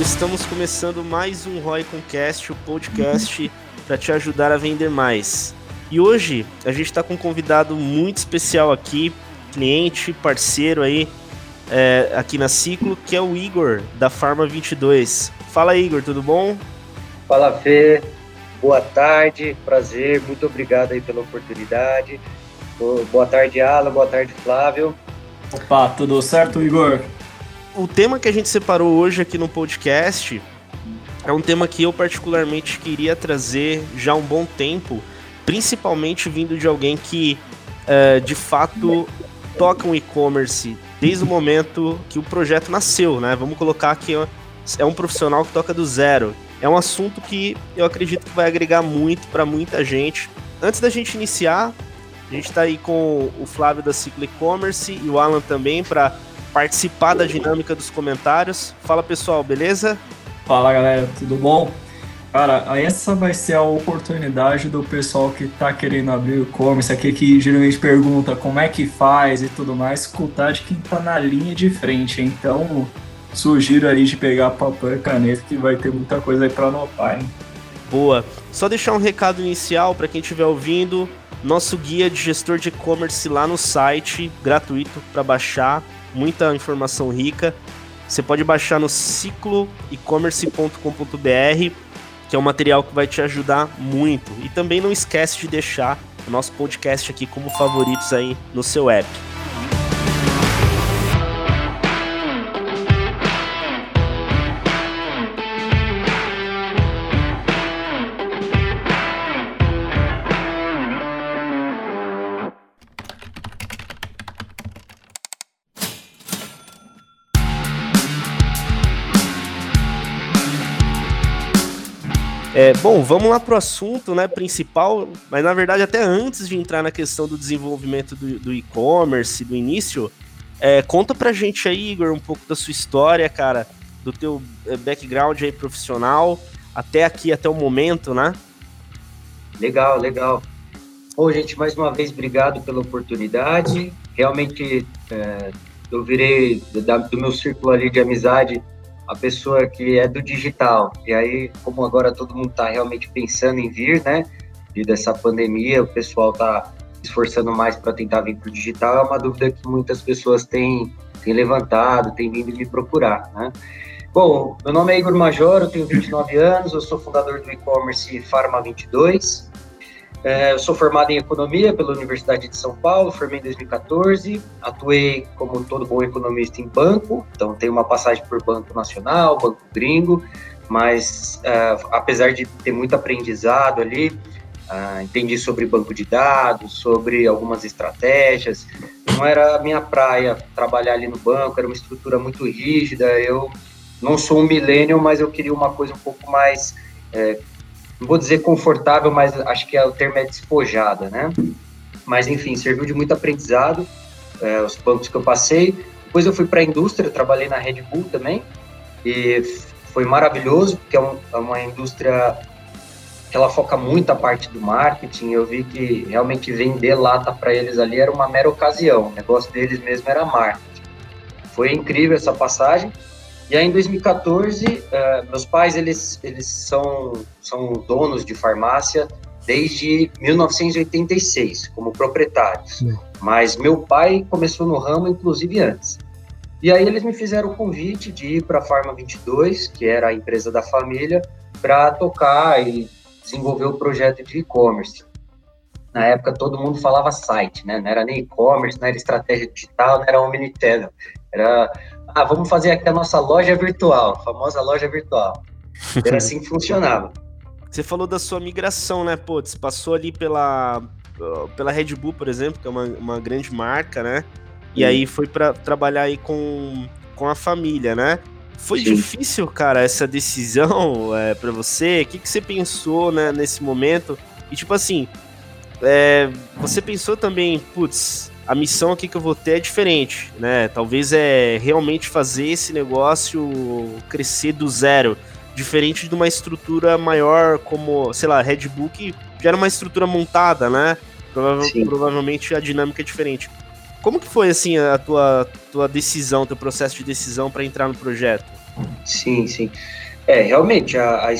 Estamos começando mais um Roy Concast, o podcast para te ajudar a vender mais. E hoje a gente está com um convidado muito especial aqui, cliente, parceiro aí, é, aqui na Ciclo, que é o Igor, da Farma 22. Fala Igor, tudo bom? Fala Fê, boa tarde, prazer, muito obrigado aí pela oportunidade. Boa tarde Alan, boa tarde Flávio. Opa, tudo certo Igor? O tema que a gente separou hoje aqui no podcast é um tema que eu particularmente queria trazer já há um bom tempo, principalmente vindo de alguém que uh, de fato toca um e-commerce desde o momento que o projeto nasceu, né? Vamos colocar que é um profissional que toca do zero. É um assunto que eu acredito que vai agregar muito para muita gente. Antes da gente iniciar, a gente está aí com o Flávio da Ciclo E-Commerce e o Alan também para participar da dinâmica dos comentários. Fala pessoal, beleza? Fala galera, tudo bom? Cara, essa vai ser a oportunidade do pessoal que tá querendo abrir o e-commerce, aqui que geralmente pergunta como é que faz e tudo mais, escutar de quem tá na linha de frente. Então, sugiro aí de pegar papel e caneta que vai ter muita coisa aí para anotar, hein? Boa. Só deixar um recado inicial para quem estiver ouvindo. Nosso guia de gestor de e-commerce lá no site, gratuito para baixar, muita informação rica. Você pode baixar no cicloecommerce.com.br, que é um material que vai te ajudar muito. E também não esquece de deixar o nosso podcast aqui como favoritos aí no seu app. É, bom, vamos lá pro assunto né, principal, mas na verdade, até antes de entrar na questão do desenvolvimento do, do e-commerce, do início, é, conta pra gente aí, Igor, um pouco da sua história, cara, do teu é, background aí profissional, até aqui, até o momento, né? Legal, legal. Bom, gente, mais uma vez, obrigado pela oportunidade. Realmente, é, eu virei da, do meu círculo ali de amizade a pessoa que é do digital. E aí, como agora todo mundo está realmente pensando em vir, né? Devido essa pandemia, o pessoal está esforçando mais para tentar vir para o digital. É uma dúvida que muitas pessoas têm, têm levantado, têm vindo me procurar, né? Bom, meu nome é Igor Major, eu tenho 29 anos, eu sou fundador do e-commerce Farma 22. É, eu sou formado em economia pela Universidade de São Paulo, formei em 2014. Atuei como todo bom economista em banco, então tenho uma passagem por banco nacional, banco gringo, mas é, apesar de ter muito aprendizado ali, é, entendi sobre banco de dados, sobre algumas estratégias. Não era a minha praia trabalhar ali no banco, era uma estrutura muito rígida. Eu não sou um millennial, mas eu queria uma coisa um pouco mais é, não vou dizer confortável, mas acho que é, o termo é despojada, né? Mas enfim, serviu de muito aprendizado, é, os bancos que eu passei. Depois eu fui para a indústria, trabalhei na Red Bull também, e foi maravilhoso, porque é, um, é uma indústria que ela foca muito a parte do marketing. Eu vi que realmente vender lata para eles ali era uma mera ocasião, o negócio deles mesmo era marketing. Foi incrível essa passagem. E aí, em 2014, uh, eh, meus pais, eles, eles são, são donos de farmácia desde 1986, como proprietários. Mas meu pai começou no ramo, inclusive, antes. E aí eles me fizeram o convite de ir para a Farma 22, que era a empresa da família, para tocar e desenvolver o projeto de e-commerce. Na época, todo mundo falava site, né? Não era nem e-commerce, não era estratégia digital, não era omnichannel. Era ah, vamos fazer aqui a nossa loja virtual, a famosa loja virtual. Era assim que funcionava. Você falou da sua migração, né? Você passou ali pela, pela Red Bull, por exemplo, que é uma, uma grande marca, né? E Sim. aí foi para trabalhar aí com, com a família, né? Foi Sim. difícil, cara, essa decisão é, para você? O que, que você pensou né, nesse momento? E tipo assim, é, você pensou também, putz, a missão aqui que eu vou ter é diferente, né? Talvez é realmente fazer esse negócio crescer do zero, diferente de uma estrutura maior como, sei lá, Red Bull que já era uma estrutura montada, né? provavelmente a dinâmica é diferente. Como que foi assim a tua, tua decisão, teu processo de decisão para entrar no projeto? Sim, sim. É, realmente a, a,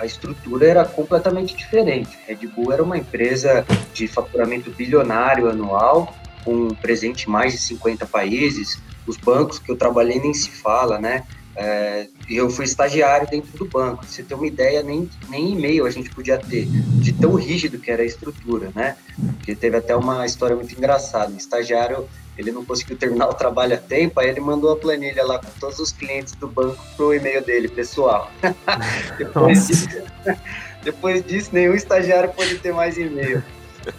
a, estrutura era completamente diferente. Red Bull era uma empresa de faturamento bilionário anual, com presente em mais de 50 países. Os bancos que eu trabalhei nem se fala, né? É, eu fui estagiário dentro do banco. Você ter uma ideia, nem, nem e-mail a gente podia ter, de tão rígido que era a estrutura, né? Porque teve até uma história muito engraçada. O estagiário, ele não conseguiu terminar o trabalho a tempo, aí ele mandou a planilha lá com todos os clientes do banco pro e-mail dele, pessoal. depois, disso, depois disso, nenhum estagiário pode ter mais e-mail.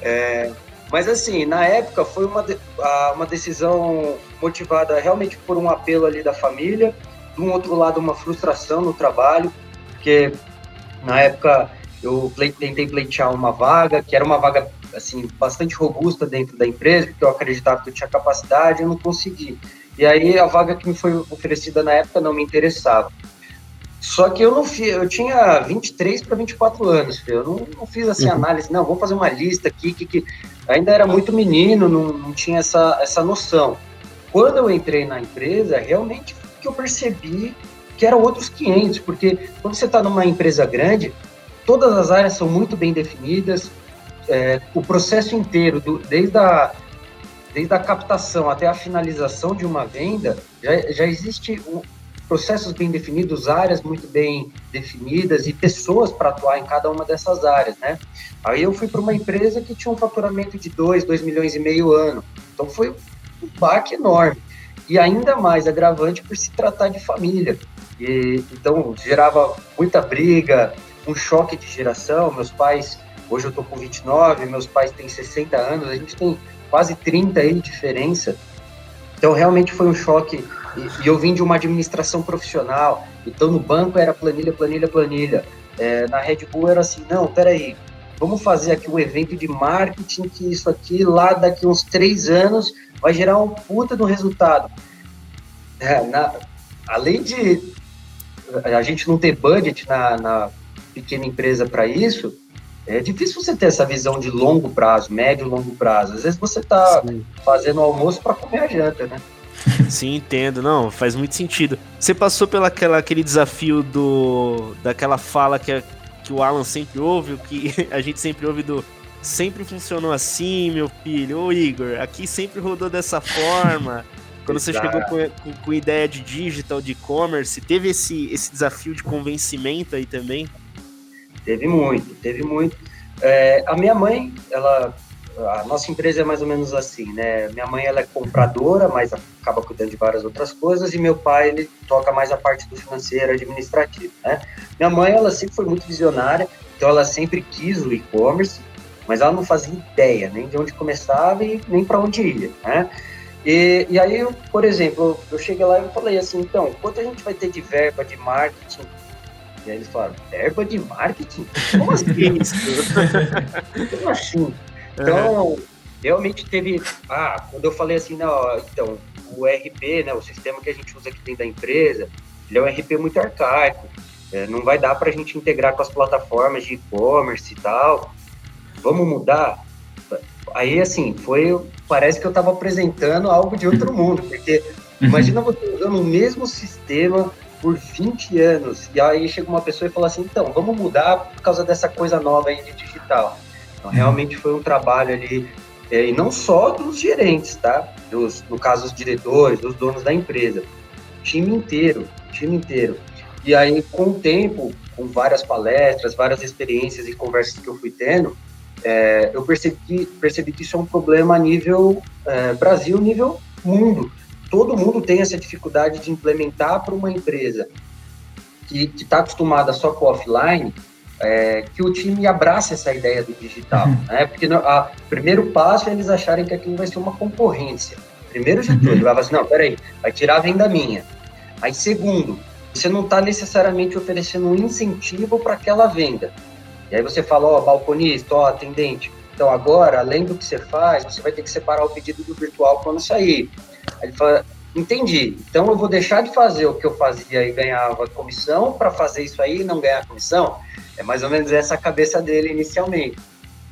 É, mas assim, na época foi uma, uma decisão motivada realmente por um apelo ali da família, de um outro lado, uma frustração no trabalho, porque na época eu tentei pleitear uma vaga, que era uma vaga assim bastante robusta dentro da empresa, porque eu acreditava que eu tinha capacidade, eu não consegui. E aí a vaga que me foi oferecida na época não me interessava. Só que eu não fiz, eu tinha 23 para 24 anos, eu não, não fiz assim uhum. análise, não, vamos fazer uma lista aqui, que, que ainda era muito menino, não, não tinha essa, essa noção. Quando eu entrei na empresa, realmente que eu percebi que eram outros 500, porque quando você está numa empresa grande, todas as áreas são muito bem definidas, é, o processo inteiro, do, desde, a, desde a captação até a finalização de uma venda, já, já existe um, processos bem definidos, áreas muito bem definidas e pessoas para atuar em cada uma dessas áreas, né? Aí eu fui para uma empresa que tinha um faturamento de 2, 2 milhões e meio ano, então foi um baque enorme e ainda mais agravante por se tratar de família. E, então, gerava muita briga, um choque de geração. Meus pais, hoje eu estou com 29, meus pais têm 60 anos, a gente tem quase 30 aí de diferença. Então, realmente foi um choque. E, e eu vim de uma administração profissional, então no banco era planilha, planilha, planilha. É, na Red Bull era assim: não, peraí, vamos fazer aqui um evento de marketing que isso aqui lá daqui uns três anos vai gerar um puta do resultado. É, na, além de a gente não ter budget na, na pequena empresa para isso, é difícil você ter essa visão de longo prazo, médio e longo prazo. Às vezes você está fazendo almoço para comer a janta, né? Sim, entendo. Não, faz muito sentido. Você passou pelo aquele desafio do daquela fala que, que o Alan sempre ouve, que a gente sempre ouve do sempre funcionou assim, meu filho. Ô Igor, aqui sempre rodou dessa forma. Quando você chegou com, com, com, ideia de digital, de e-commerce, teve esse, esse desafio de convencimento aí também? Teve muito, teve muito. É, a minha mãe, ela, a nossa empresa é mais ou menos assim, né? Minha mãe ela é compradora, mas acaba cuidando de várias outras coisas, e meu pai ele toca mais a parte do financeiro, administrativo, né? Minha mãe ela sempre foi muito visionária, então ela sempre quis o e-commerce, mas ela não fazia ideia nem de onde começava e nem para onde ia, né? E, e aí, por exemplo, eu cheguei lá e falei assim, então, quanto a gente vai ter de verba de marketing? E aí eles falaram, verba de marketing? Como assim isso? Como assim? Então, realmente teve... Ah, quando eu falei assim, não, então, o RP, né, o sistema que a gente usa aqui dentro da empresa, ele é um RP muito arcaico, é, não vai dar para a gente integrar com as plataformas de e-commerce e tal. Vamos mudar? Aí, assim, foi. Parece que eu estava apresentando algo de outro mundo, porque uhum. imagina você usando o mesmo sistema por 20 anos, e aí chega uma pessoa e fala assim: então, vamos mudar por causa dessa coisa nova aí de digital. Então, uhum. realmente foi um trabalho ali, é, e não só dos gerentes, tá? Dos, no caso, os diretores, os donos da empresa. Time inteiro, time inteiro. E aí, com o tempo, com várias palestras, várias experiências e conversas que eu fui tendo, é, eu percebi, percebi que isso é um problema a nível é, Brasil, nível mundo. Todo mundo tem essa dificuldade de implementar para uma empresa que está acostumada só com offline, é, que o time abrace essa ideia do digital. Uhum. Né? Porque o primeiro passo é eles acharem que aquilo vai ser uma concorrência. Primeiro de tudo, uhum. ele vai falar assim, não, peraí, vai tirar a venda minha. Aí segundo, você não está necessariamente oferecendo um incentivo para aquela venda. E aí você fala, ó, balconista, ó, atendente, então agora, além do que você faz, você vai ter que separar o pedido do virtual quando sair. Ele fala, entendi, então eu vou deixar de fazer o que eu fazia e ganhava comissão para fazer isso aí e não ganhar comissão? É mais ou menos essa a cabeça dele inicialmente.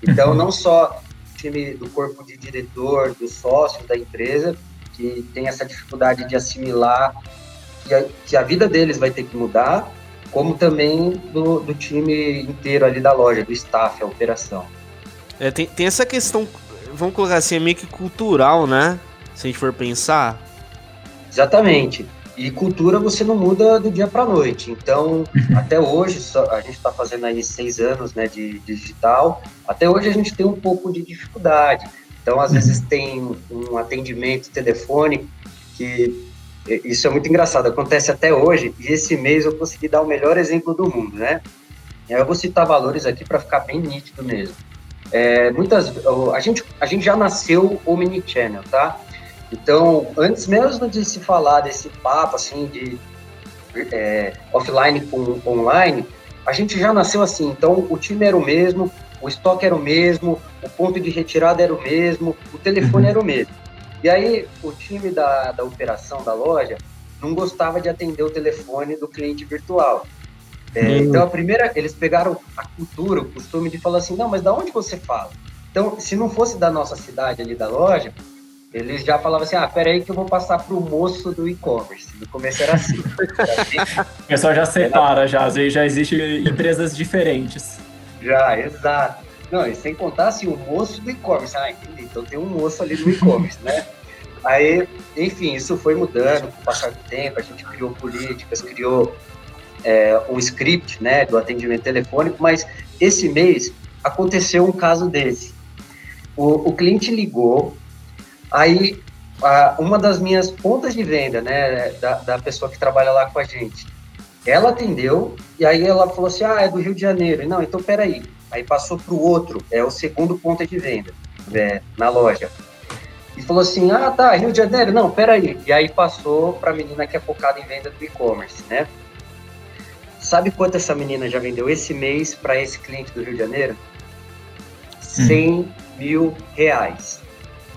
Então, não só o time do corpo de diretor, dos sócios da empresa, que tem essa dificuldade de assimilar que a, que a vida deles vai ter que mudar, como também do, do time inteiro ali da loja, do staff, a operação. É, tem, tem essa questão, vamos colocar assim, é meio que cultural, né? Se a gente for pensar. Exatamente. E cultura você não muda do dia para noite. Então, até hoje, a gente está fazendo aí seis anos né, de, de digital. Até hoje a gente tem um pouco de dificuldade. Então, às vezes tem um atendimento telefônico que isso é muito engraçado, acontece até hoje, e esse mês eu consegui dar o melhor exemplo do mundo, né? Eu vou citar valores aqui para ficar bem nítido mesmo. É, muitas, a gente, a gente já nasceu omnichannel, tá? Então, antes mesmo de se falar desse papo, assim, de é, offline com online, a gente já nasceu assim. Então, o time era o mesmo, o estoque era o mesmo, o ponto de retirada era o mesmo, o telefone uhum. era o mesmo. E aí, o time da, da operação da loja não gostava de atender o telefone do cliente virtual. É. Então, a primeira, eles pegaram a cultura, o costume de falar assim: não, mas da onde você fala? Então, se não fosse da nossa cidade ali da loja, eles já falavam assim: ah, peraí que eu vou passar para o moço do e-commerce. No começo era assim. o pessoal já separa, já, às vezes já existem empresas diferentes. Já, exato. Não, e sem contar assim, o moço do e-commerce. Ah, entendi. Então tem um moço ali do e-commerce, né? Aí, enfim, isso foi mudando com o passar do tempo, a gente criou políticas, criou é, um script né, do atendimento telefônico, mas esse mês aconteceu um caso desse. O, o cliente ligou, aí a, uma das minhas pontas de venda, né, da, da pessoa que trabalha lá com a gente, ela atendeu e aí ela falou assim, ah, é do Rio de Janeiro. Não, então peraí. Aí passou para o outro, é o segundo ponto de venda é, na loja. E falou assim, ah, tá, Rio de Janeiro? Não, peraí. E aí passou para a menina que é focada em venda do e-commerce, né? Sabe quanto essa menina já vendeu esse mês para esse cliente do Rio de Janeiro? Hum. 100 mil reais.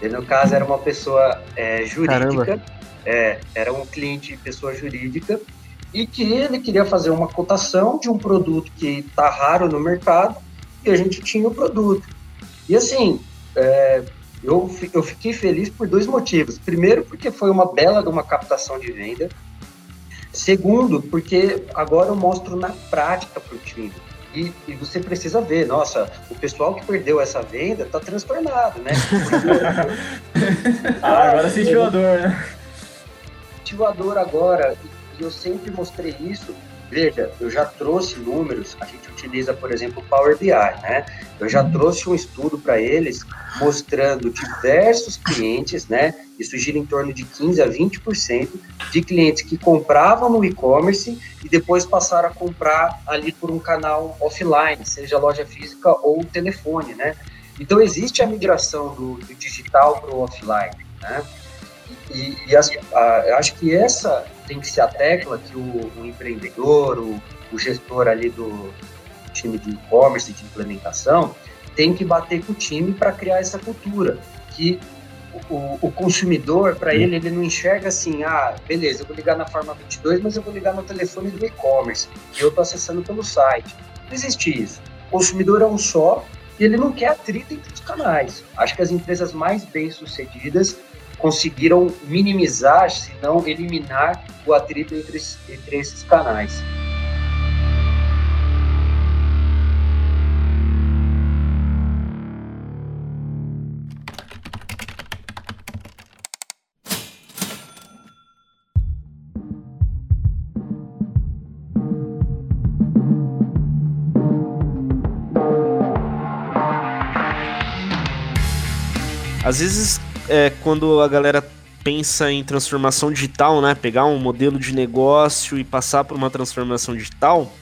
E no caso era uma pessoa é, jurídica, é, era um cliente pessoa jurídica, e que ele queria fazer uma cotação de um produto que está raro no mercado e a gente tinha o produto. E assim, é, eu, eu fiquei feliz por dois motivos. Primeiro, porque foi uma bela de uma captação de venda. Segundo, porque agora eu mostro na prática para o time. E, e, você precisa ver, nossa, o pessoal que perdeu essa venda está transtornado, né? ah, agora sentiu a dor, né? Sentiu a dor agora eu sempre mostrei isso. Veja, eu já trouxe números, a gente utiliza, por exemplo, o Power BI, né? Eu já trouxe um estudo para eles mostrando diversos clientes, né? Isso gira em torno de 15 a 20% de clientes que compravam no e-commerce e depois passaram a comprar ali por um canal offline, seja loja física ou telefone, né? Então existe a migração do, do digital para o offline, né? E, e as, a, acho que essa tem que ser a tecla que o, o empreendedor, o, o, gestor ali do time de e-commerce, de implementação, tem que bater com o time para criar essa cultura. Que o, o consumidor, para ele, ele não enxerga assim, ah, beleza, eu vou ligar na Forma 22, mas eu vou ligar no telefone do e-commerce, e eu estou acessando pelo site. Não existe isso. O consumidor é um só, e ele não quer atrito entre os canais. Acho que as empresas mais bem-sucedidas conseguiram minimizar, se não eliminar, o atrito entre, entre esses canais. Às vezes é, quando a galera pensa em transformação digital, né? Pegar um modelo de negócio e passar por uma transformação digital,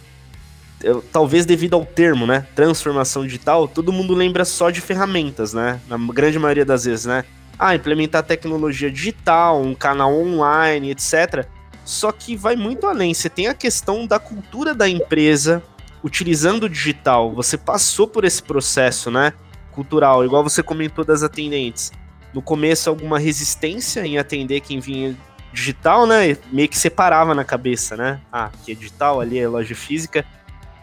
talvez devido ao termo, né? Transformação digital, todo mundo lembra só de ferramentas, né? Na grande maioria das vezes, né? Ah, implementar tecnologia digital, um canal online, etc. Só que vai muito além. Você tem a questão da cultura da empresa utilizando o digital. Você passou por esse processo, né? Cultural, igual você comentou das atendentes. No começo, alguma resistência em atender quem vinha digital, né? Meio que separava na cabeça, né? Ah, aqui é digital, ali é loja física.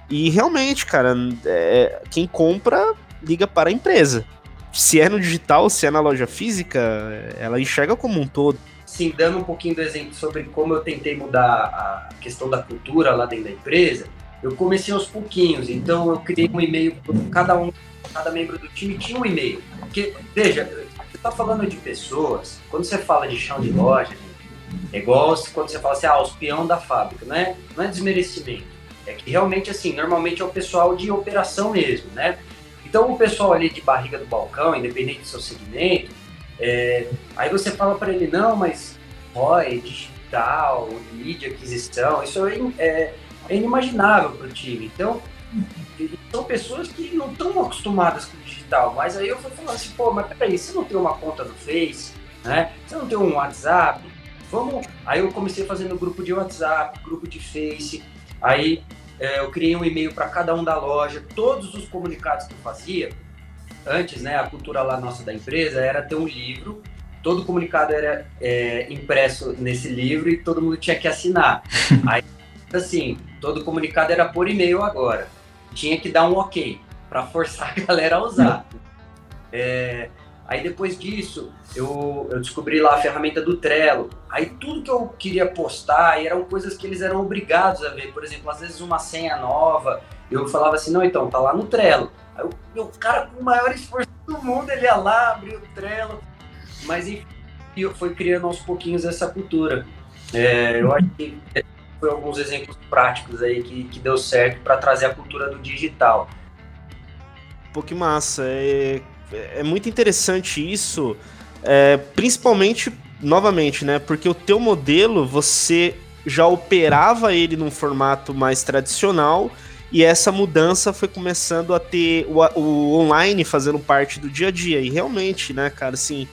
E realmente, cara, é, quem compra liga para a empresa. Se é no digital, se é na loja física, ela enxerga como um todo. Sim, dando um pouquinho do exemplo sobre como eu tentei mudar a questão da cultura lá dentro da empresa, eu comecei aos pouquinhos. Então eu criei um e-mail para cada um, cada membro do time tinha um e-mail. Porque, veja, você está falando de pessoas, quando você fala de chão de loja, é igual quando você fala assim, ah, os peão da fábrica, não é, não é desmerecimento. É que realmente, assim, normalmente é o pessoal de operação mesmo, né? Então, o pessoal ali de barriga do balcão, independente do seu segmento, é, aí você fala para ele, não, mas ROI, digital, lead, aquisição, isso é, é, é inimaginável para o time. Então, são pessoas que não estão acostumadas com o digital. Mas aí eu fui falando assim, pô, mas peraí, você não tem uma conta no Face, né? Você não tem um WhatsApp? Vamos. Aí eu comecei fazendo grupo de WhatsApp, grupo de Face. Aí é, eu criei um e-mail para cada um da loja. Todos os comunicados que eu fazia, antes, né, a cultura lá nossa da empresa era ter um livro. Todo comunicado era é, impresso nesse livro e todo mundo tinha que assinar. Aí, assim, todo comunicado era por e-mail agora. Tinha que dar um ok para forçar a galera a usar. É, Aí depois disso, eu, eu descobri lá a ferramenta do Trello. Aí tudo que eu queria postar eram coisas que eles eram obrigados a ver. Por exemplo, às vezes uma senha nova, eu falava assim, não, então, tá lá no Trello. Aí o cara com o maior esforço do mundo, ele ia lá, abria o Trello. Mas enfim, foi criando aos pouquinhos essa cultura. É, eu acho que foi alguns exemplos práticos aí que, que deu certo para trazer a cultura do digital. Pô, que massa. É é muito interessante isso, é, principalmente, novamente, né? Porque o teu modelo, você já operava ele num formato mais tradicional e essa mudança foi começando a ter o, o online fazendo parte do dia a dia. E realmente, né, cara, assim,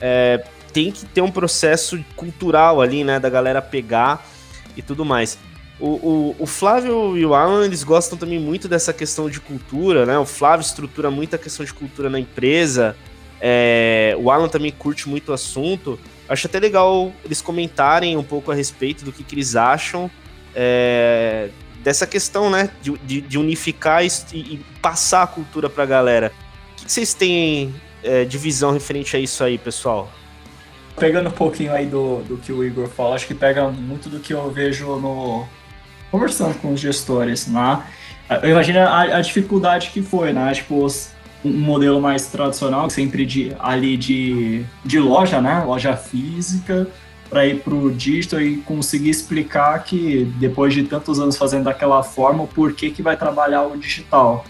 é, tem que ter um processo cultural ali, né, da galera pegar e tudo mais. O, o, o, Flávio e o Alan, eles gostam também muito dessa questão de cultura, né? O Flávio estrutura muito a questão de cultura na empresa. É, o Alan também curte muito o assunto. Acho até legal eles comentarem um pouco a respeito do que, que eles acham é, dessa questão, né? De, de, de unificar e, e, passar a cultura pra galera. O que, que vocês têm é, de visão referente a isso aí, pessoal? Pegando um pouquinho aí do, do que o Igor fala, acho que pega muito do que eu vejo no, conversando com os gestores, né? Eu imagino a, a dificuldade que foi, né? Tipo, um modelo mais tradicional, sempre de, ali de, de loja, né? Loja física, para ir para o digital e conseguir explicar que depois de tantos anos fazendo daquela forma, o porquê que vai trabalhar o digital.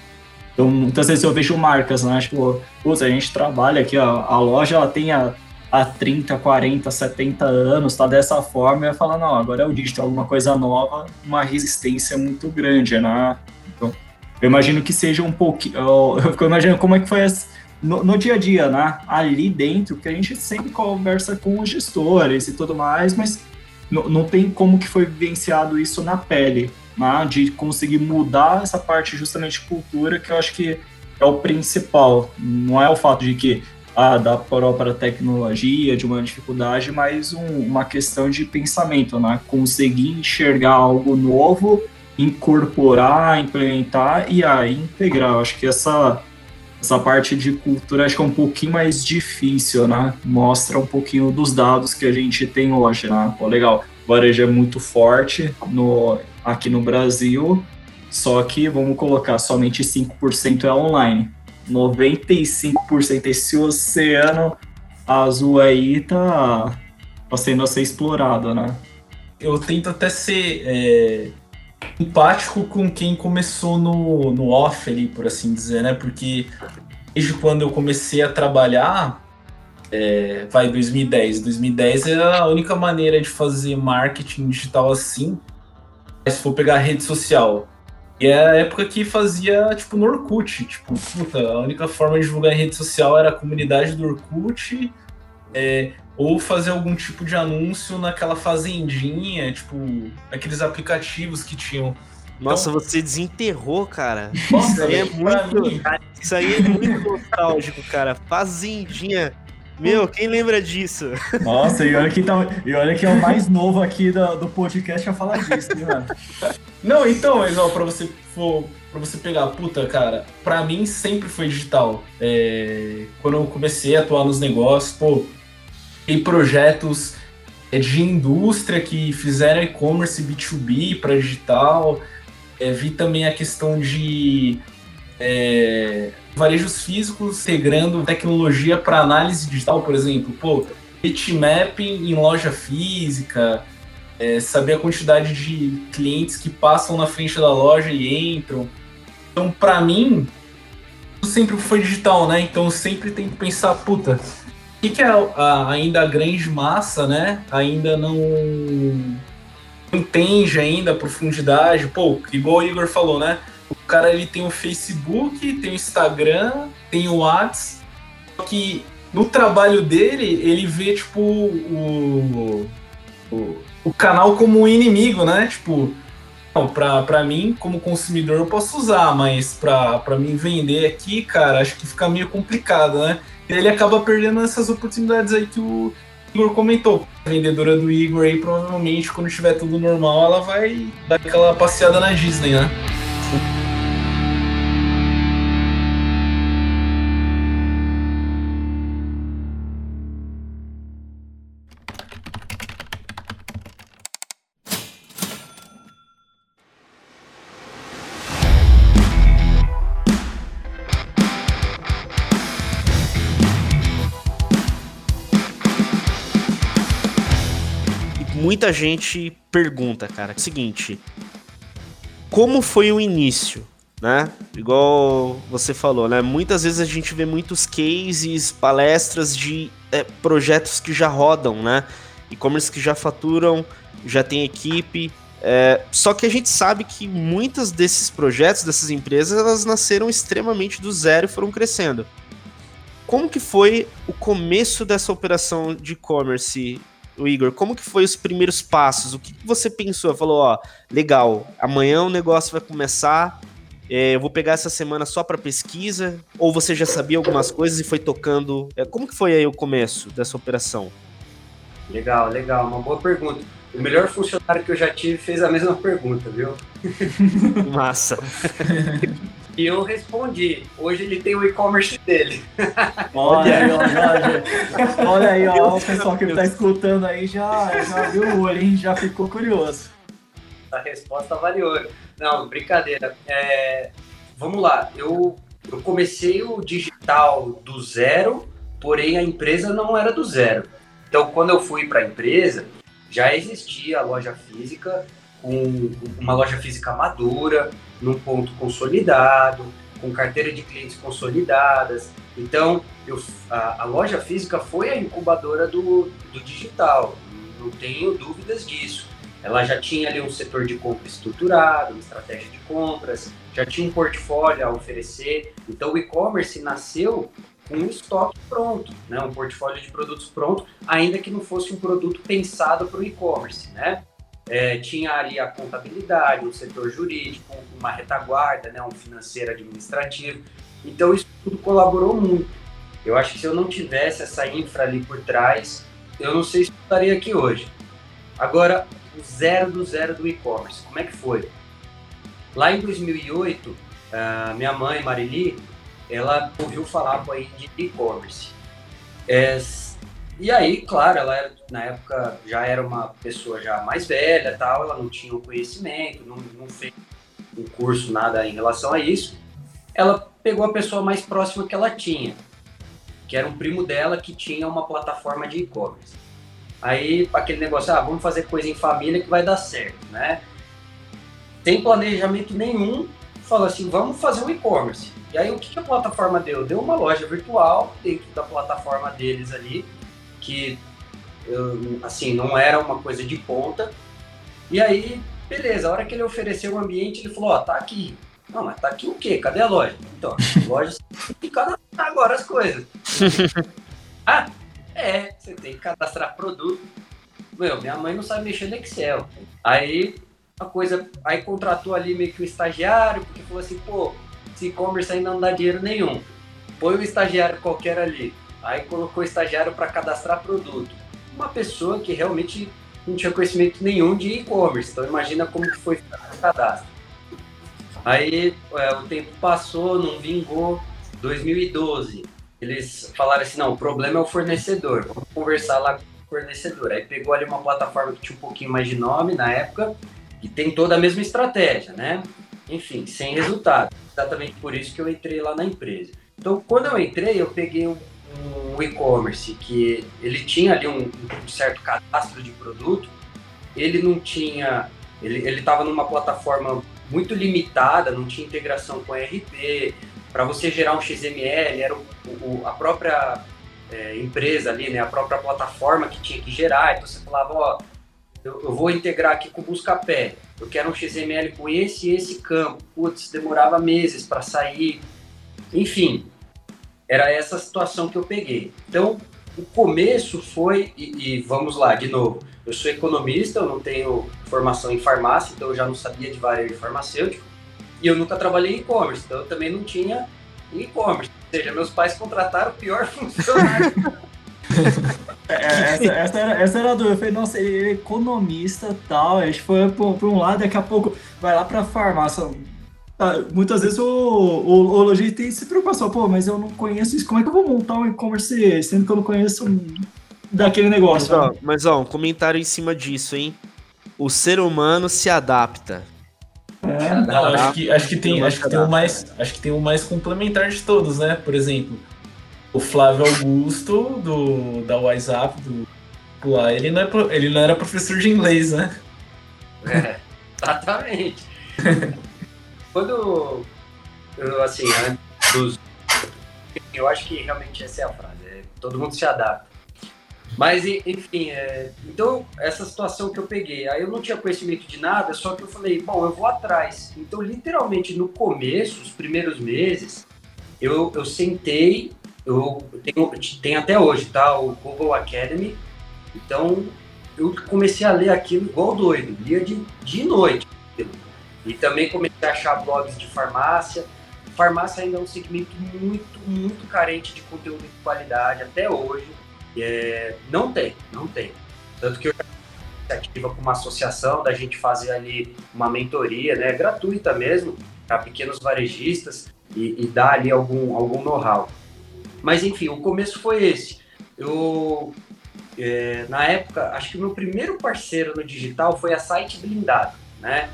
Então, muitas vezes eu vejo marcas, né? Tipo, a gente trabalha aqui, a, a loja ela tem a, há 30, 40, 70 anos, tá dessa forma, e falar, não, agora é o digital, alguma coisa nova, uma resistência muito grande, né? Então, eu imagino que seja um pouquinho, eu, eu imagino como é que foi as, no, no, dia a dia, né? Ali dentro, que a gente sempre conversa com os gestores e tudo mais, mas não, não tem como que foi vivenciado isso na pele, né? De conseguir mudar essa parte justamente de cultura, que eu acho que é o principal. Não é o fato de que ah, da própria tecnologia, de uma dificuldade, mas um, uma questão de pensamento, né? Conseguir enxergar algo novo, incorporar, implementar e aí integrar. Acho que essa, essa parte de cultura acho que é um pouquinho mais difícil, né? Mostra um pouquinho dos dados que a gente tem hoje, né? Pô, legal, o varejo é muito forte no, aqui no Brasil, só que vamos colocar somente 5% é online 95% esse oceano azul aí tá, tá sendo a ser explorado, né? Eu tento até ser é, empático com quem começou no, no off ali, por assim dizer, né? Porque desde quando eu comecei a trabalhar, é, vai 2010. 2010 era a única maneira de fazer marketing digital assim. Se for pegar rede social, e é a época que fazia, tipo, no Orkut. Tipo, puta, a única forma de divulgar em rede social era a comunidade do Orkut, é, ou fazer algum tipo de anúncio naquela fazendinha, tipo, aqueles aplicativos que tinham Nossa, então, você desenterrou, cara. Nossa, isso aí é muito. Isso aí é muito nostálgico, cara. Fazendinha. Meu, quem lembra disso? Nossa, e olha que, tá, e olha que é o mais novo aqui do, do podcast a falar disso, né, mano? Não, então, mas ó, pra você for. Pra você pegar, puta, cara, pra mim sempre foi digital. É, quando eu comecei a atuar nos negócios, pô, tem projetos é, de indústria que fizeram e-commerce B2B para digital. É, vi também a questão de é, varejos físicos integrando tecnologia para análise digital, por exemplo. Pô, bitmapping em loja física, é, saber a quantidade de clientes que passam na frente da loja e entram. Então, para mim, sempre foi digital, né? Então, sempre tem que pensar, puta, o que, que é a, ainda a grande massa, né? Ainda não entende ainda a profundidade. Pô, igual o Igor falou, né? O cara ele tem o Facebook, tem o Instagram, tem o WhatsApp. Só que no trabalho dele, ele vê, tipo, o, o, o canal como um inimigo, né? Tipo, não, pra, mim, como consumidor, eu posso usar, mas pra, pra mim vender aqui, cara, acho que fica meio complicado, né? E ele acaba perdendo essas oportunidades aí que o, Igor comentou. A vendedora do Igor aí, provavelmente, quando tiver tudo normal, ela vai dar aquela passeada na Disney, né? Muita gente pergunta, cara, é o seguinte: como foi o início? Né? Igual você falou, né? Muitas vezes a gente vê muitos cases, palestras de é, projetos que já rodam, né? E-commerce que já faturam, já tem equipe. É, só que a gente sabe que muitos desses projetos, dessas empresas, elas nasceram extremamente do zero e foram crescendo. Como que foi o começo dessa operação de e-commerce o Igor, como que foi os primeiros passos? O que, que você pensou? Falou, ó, legal, amanhã o negócio vai começar, é, eu vou pegar essa semana só para pesquisa, ou você já sabia algumas coisas e foi tocando? É, como que foi aí o começo dessa operação? Legal, legal, uma boa pergunta. O melhor funcionário que eu já tive fez a mesma pergunta, viu? Massa. E eu respondi. Hoje ele tem o e-commerce dele. Olha aí, ó, olha aí, ó, o pessoal que está escutando aí já, já viu o olho, hein? Já ficou curioso. A resposta variou. Não, brincadeira. É, vamos lá, eu, eu comecei o digital do zero, porém a empresa não era do zero. Então, quando eu fui para a empresa, já existia a loja física, com uma loja física madura, num ponto consolidado, com carteira de clientes consolidadas. Então, eu, a, a, loja física foi a incubadora do, do digital, não tenho dúvidas disso. Ela já tinha ali um setor de compra estruturado, uma estratégia de compras, já tinha um portfólio a oferecer. Então, o e-commerce nasceu com um estoque pronto, né? um portfólio de produtos pronto, ainda que não fosse um produto pensado para o e-commerce. Né? É, tinha ali a contabilidade, um setor jurídico, uma retaguarda, né, um financeiro administrativo. Então isso tudo colaborou muito. Eu acho que se eu não tivesse essa infra ali por trás, eu não sei se estaria aqui hoje. Agora, o zero do zero do e-commerce, como é que foi? Lá em 2008, a minha mãe, Marili, ela ouviu falar aí de e-commerce. É, e aí, claro, ela era, na época já era uma pessoa já mais velha, tal, ela não tinha o conhecimento, não, não fez um curso, nada em relação a isso. Ela pegou a pessoa mais próxima que ela tinha, que era um primo dela que tinha uma plataforma de e-commerce. Aí, aquele negócio, ah, vamos fazer coisa em família que vai dar certo, né? Sem planejamento nenhum, falou assim, vamos fazer um e-commerce. E aí, o que a plataforma deu? Deu uma loja virtual dentro da plataforma deles ali, que assim não era uma coisa de ponta. E aí, beleza, a hora que ele ofereceu o ambiente, ele falou, ó, tá aqui. Não, mas tá aqui o quê? Cadê a loja? Então, a loja tem que cadastrar agora as coisas. ah, é, você tem que cadastrar produto. Meu, minha mãe não sabe mexer no Excel. Aí uma coisa, aí contratou ali meio que um estagiário, porque falou assim, pô, esse e-commerce ainda não dá dinheiro nenhum. Põe um estagiário qualquer ali. Aí colocou o estagiário para cadastrar produto. Uma pessoa que realmente não tinha conhecimento nenhum de e-commerce. Então imagina como que foi o cadastro. Aí é, o tempo passou, não vingou. 2012, eles falaram assim, não, o problema é o fornecedor. Vamos conversar lá com o fornecedor. Aí pegou ali uma plataforma que tinha um pouquinho mais de nome na época e tem toda a mesma estratégia, né? Enfim, sem resultado. Exatamente por isso que eu entrei lá na empresa. Então, quando eu entrei, eu peguei um, um e-commerce que ele tinha ali um, um, certo cadastro de produto, ele não tinha, ele estava numa plataforma muito limitada, não tinha integração com ERP, para você gerar um XML, era o, o, a própria é, empresa ali, né, a própria plataforma que tinha que gerar, então você falava, ó, eu, eu vou integrar aqui com o Buscapé, eu quero um XML com esse e esse campo, putz, demorava meses para sair, enfim, era essa situação que eu peguei. Então, o começo foi, e, e, vamos lá, de novo, eu sou economista, eu não tenho formação em farmácia, então eu já não sabia de varejo farmacêutico, e eu nunca trabalhei em e-commerce, então eu também não tinha e-commerce. Ou seja, meus pais contrataram o pior funcionário. É, essa, essa, era, essa era a dúvida. Eu falei, nossa, ele é economista tal. A gente foi por, um lado, daqui a pouco vai lá pra farmácia. Ah, muitas vezes o, o, o lojista tem se preocupação, pô, mas eu não conheço isso. Como é que eu vou montar um e-commerce sendo que eu não conheço daquele negócio? Mas ó, mas, ó, um comentário em cima disso, hein? O ser humano se adapta. É, não, acho que, acho que tem, acho que tem o mais, acho que tem o mais complementar de todos, né? Por exemplo, o Flávio Augusto do da WhatsApp do lá, ele não, é, ele não era professor de inglês, né? É, exatamente. Quando assim, dos, eu acho que realmente essa é a frase, é, todo mundo se adapta. Mas, enfim, é, então, essa situação que eu peguei, aí eu não tinha conhecimento de nada, só que eu falei, bom, eu vou atrás. Então, literalmente, no começo, os primeiros meses, eu, eu sentei, eu tenho, tenho até hoje, tá? O Google Academy. Então, eu comecei a ler aquilo igual doido, lia de, de noite. E também comecei a achar blogs de farmácia. Farmácia ainda é um segmento muito, muito carente de conteúdo de qualidade até hoje é, não tem, não tem. Tanto que eu já ativa com uma associação da gente fazer ali uma mentoria, né, gratuita mesmo, para pequenos varejistas e, e, dar ali algum, algum know-how. Mas enfim, o começo foi esse. Eu, é, na época, acho que o meu primeiro parceiro no digital foi a Site Blindado, né?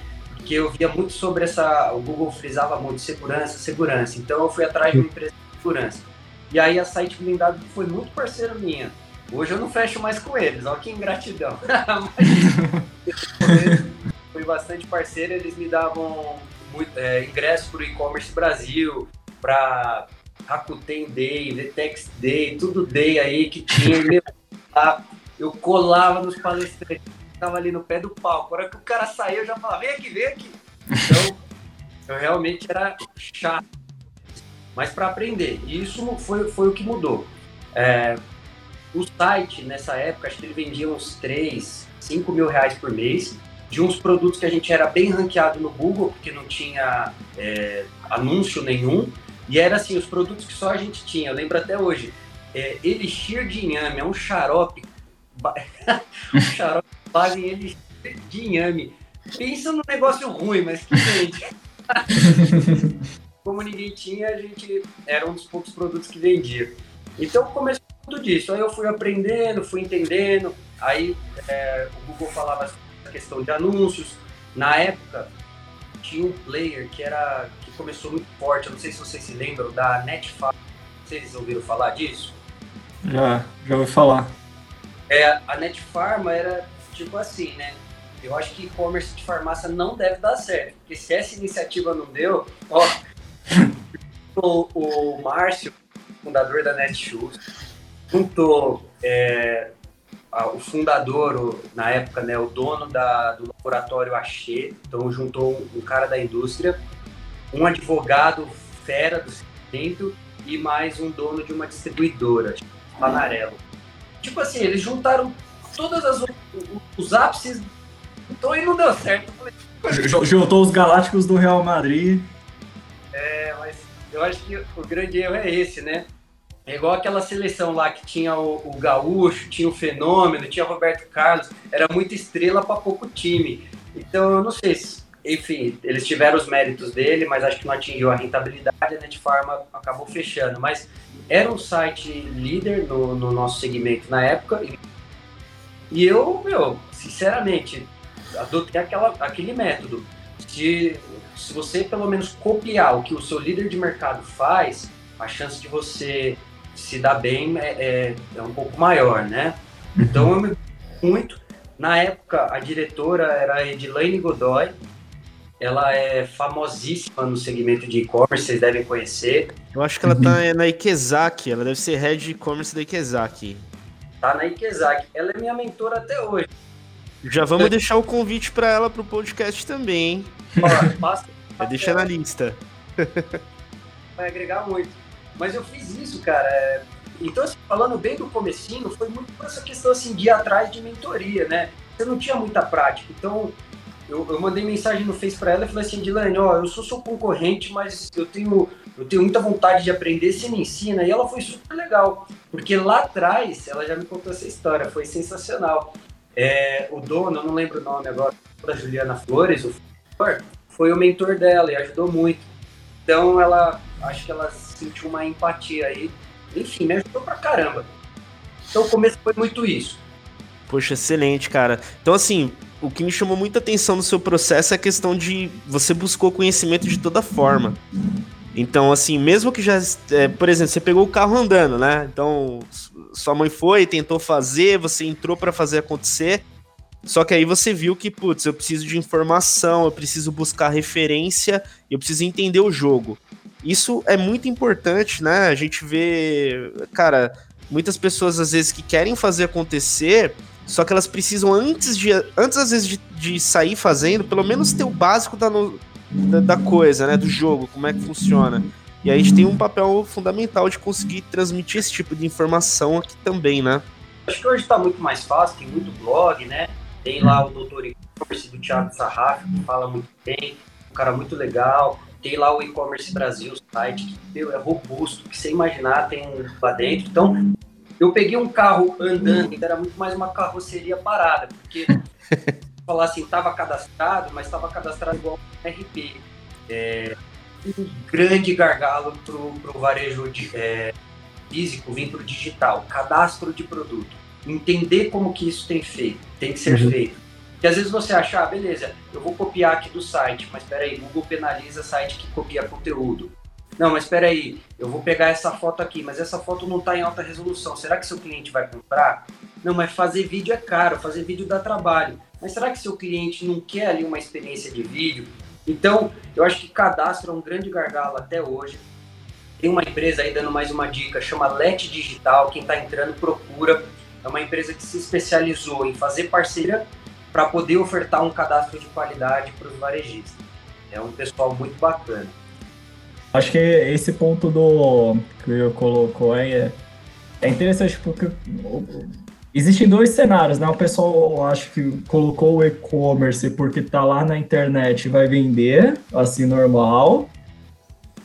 Porque eu via muito sobre essa. O Google frisava muito segurança, segurança. Então eu fui atrás de uma empresa de segurança. E aí a Site Blindado foi muito parceiro minha. Hoje eu não fecho mais com eles, olha que ingratidão. Mas, fui bastante parceiro, eles me davam muito, é, ingresso para o e-commerce Brasil, para Rakuten Day, Vetex Day, tudo Day aí que tinha. eu colava nos palestrantes, tava ali no pé do palco. A hora que o cara saiu, eu já falava, vem aqui, vem aqui. Então, eu realmente era chato mas para aprender. E isso foi, foi o que mudou. É, o site, nessa época, acho que ele vendia uns 3, 5 mil reais por mês, de uns produtos que a gente era bem ranqueado no Google, porque não tinha é, anúncio nenhum, e era assim, os produtos que só a gente tinha, eu lembro até hoje, é, Elixir de Inhame, é um xarope, um xarope base em Elixir de Inhame. Pensa num negócio ruim, mas que vende. como ninguém tinha, a gente era um dos poucos produtos que vendia. Então começou tudo disso. Aí eu fui aprendendo, fui entendendo. Aí é, o Google falava a questão de anúncios. Na época tinha um player que era que começou muito forte. Eu não sei se vocês se lembram da Netfarm. Vocês ouviram falar disso? Já, já ouvi falar. É, a Netfarma era tipo assim, né? Eu acho que e-commerce de farmácia não deve dar certo. Porque se essa iniciativa não deu, ó, o, o Márcio, fundador da Netshoes, juntou é, o fundador, o, na época, né, o dono da, do laboratório Axê, então juntou um, cara da indústria, um advogado fera do segmento e mais um dono de uma distribuidora, Panarello. Tipo assim, eles juntaram todas as os ápices, então e não deu certo. Juntou os Galácticos do Real Madrid. É, mas eu acho que o grande erro é esse, né? É igual aquela seleção lá que tinha o, o Gaúcho, tinha o Fenômeno, tinha o Roberto Carlos, era muita estrela para pouco time. Então eu não sei se, enfim, eles tiveram os méritos dele, mas acho que não atingiu a rentabilidade, a Netfarma acabou fechando. Mas era um site líder no, no nosso segmento na época. E eu, meu, sinceramente, adotei aquela, aquele método. Se, se você pelo menos copiar o que o seu líder de mercado faz, a chance de você se dá bem é, é, é um pouco maior, né? Então eu me muito. Na época, a diretora era a Edilane Godoy. Ela é famosíssima no segmento de e-commerce, vocês devem conhecer. Eu acho que ela tá na Ikezaki, ela deve ser head de e-commerce da Ikezaki. Tá na Ikezaki. Ela é minha mentora até hoje. Já vamos deixar o convite para ela pro podcast também, hein? Ó, passa, Deixa na lista. Vai agregar muito. Mas eu fiz isso, cara. É, então, assim, falando bem do comecinho, foi muito por essa questão assim, de ir atrás de mentoria, né? Você não tinha muita prática. Então, eu, eu mandei mensagem no Face para ela e falei assim, Dilane, ó, eu sou seu concorrente, mas eu tenho, eu tenho muita vontade de aprender, você me ensina. E ela foi super legal, porque lá atrás, ela já me contou essa história, foi sensacional. É, o dono, eu não lembro o nome agora, da Juliana Flores, o foi o mentor dela e ajudou muito. Então, ela, acho que ela sentiu uma empatia aí. Enfim, me ajudou pra caramba. Então o começo foi muito isso. Poxa, excelente, cara. Então, assim, o que me chamou muita atenção no seu processo é a questão de você buscou conhecimento de toda forma. Então, assim, mesmo que já. É, por exemplo, você pegou o carro andando, né? Então, sua mãe foi, tentou fazer, você entrou para fazer acontecer. Só que aí você viu que, putz, eu preciso de informação, eu preciso buscar referência, eu preciso entender o jogo. Isso é muito importante, né? A gente vê, cara, muitas pessoas às vezes que querem fazer acontecer, só que elas precisam antes de, antes às vezes de, de sair fazendo, pelo menos ter o básico da, da, da coisa, né? Do jogo, como é que funciona. E aí a gente tem um papel fundamental de conseguir transmitir esse tipo de informação aqui também, né? Acho que hoje está muito mais fácil, tem muito blog, né? Tem lá o doutor e-commerce do Thiago Sarraf, que fala muito bem, um cara muito legal. Tem lá o e-commerce Brasil, site que meu, é robusto, que você imaginar tem lá dentro. Então, eu peguei um carro andando, então era muito mais uma carroceria parada, porque falar assim, estava cadastrado, mas estava cadastrado igual RP. É, um grande gargalo para o varejo de, é, físico vir para o digital, cadastro de produto. Entender como que isso tem feito, tem que ser uhum. feito que às vezes você acha, ah, beleza, eu vou copiar aqui do site, mas espera aí, Google penaliza site que copia conteúdo. Não, mas espera aí, eu vou pegar essa foto aqui, mas essa foto não está em alta resolução. Será que seu cliente vai comprar? Não, mas fazer vídeo é caro, fazer vídeo dá trabalho. Mas será que seu cliente não quer ali uma experiência de vídeo? Então, eu acho que cadastro é um grande gargalo até hoje. Tem uma empresa aí dando mais uma dica, chama Let Digital. Quem está entrando procura. É uma empresa que se especializou em fazer parceria para poder ofertar um cadastro de qualidade para os varejistas. É um pessoal muito bacana. Acho que esse ponto do que eu colocou aí é, é interessante porque existem dois cenários, né? O pessoal acho que colocou o e-commerce porque tá lá na internet e vai vender, assim, normal.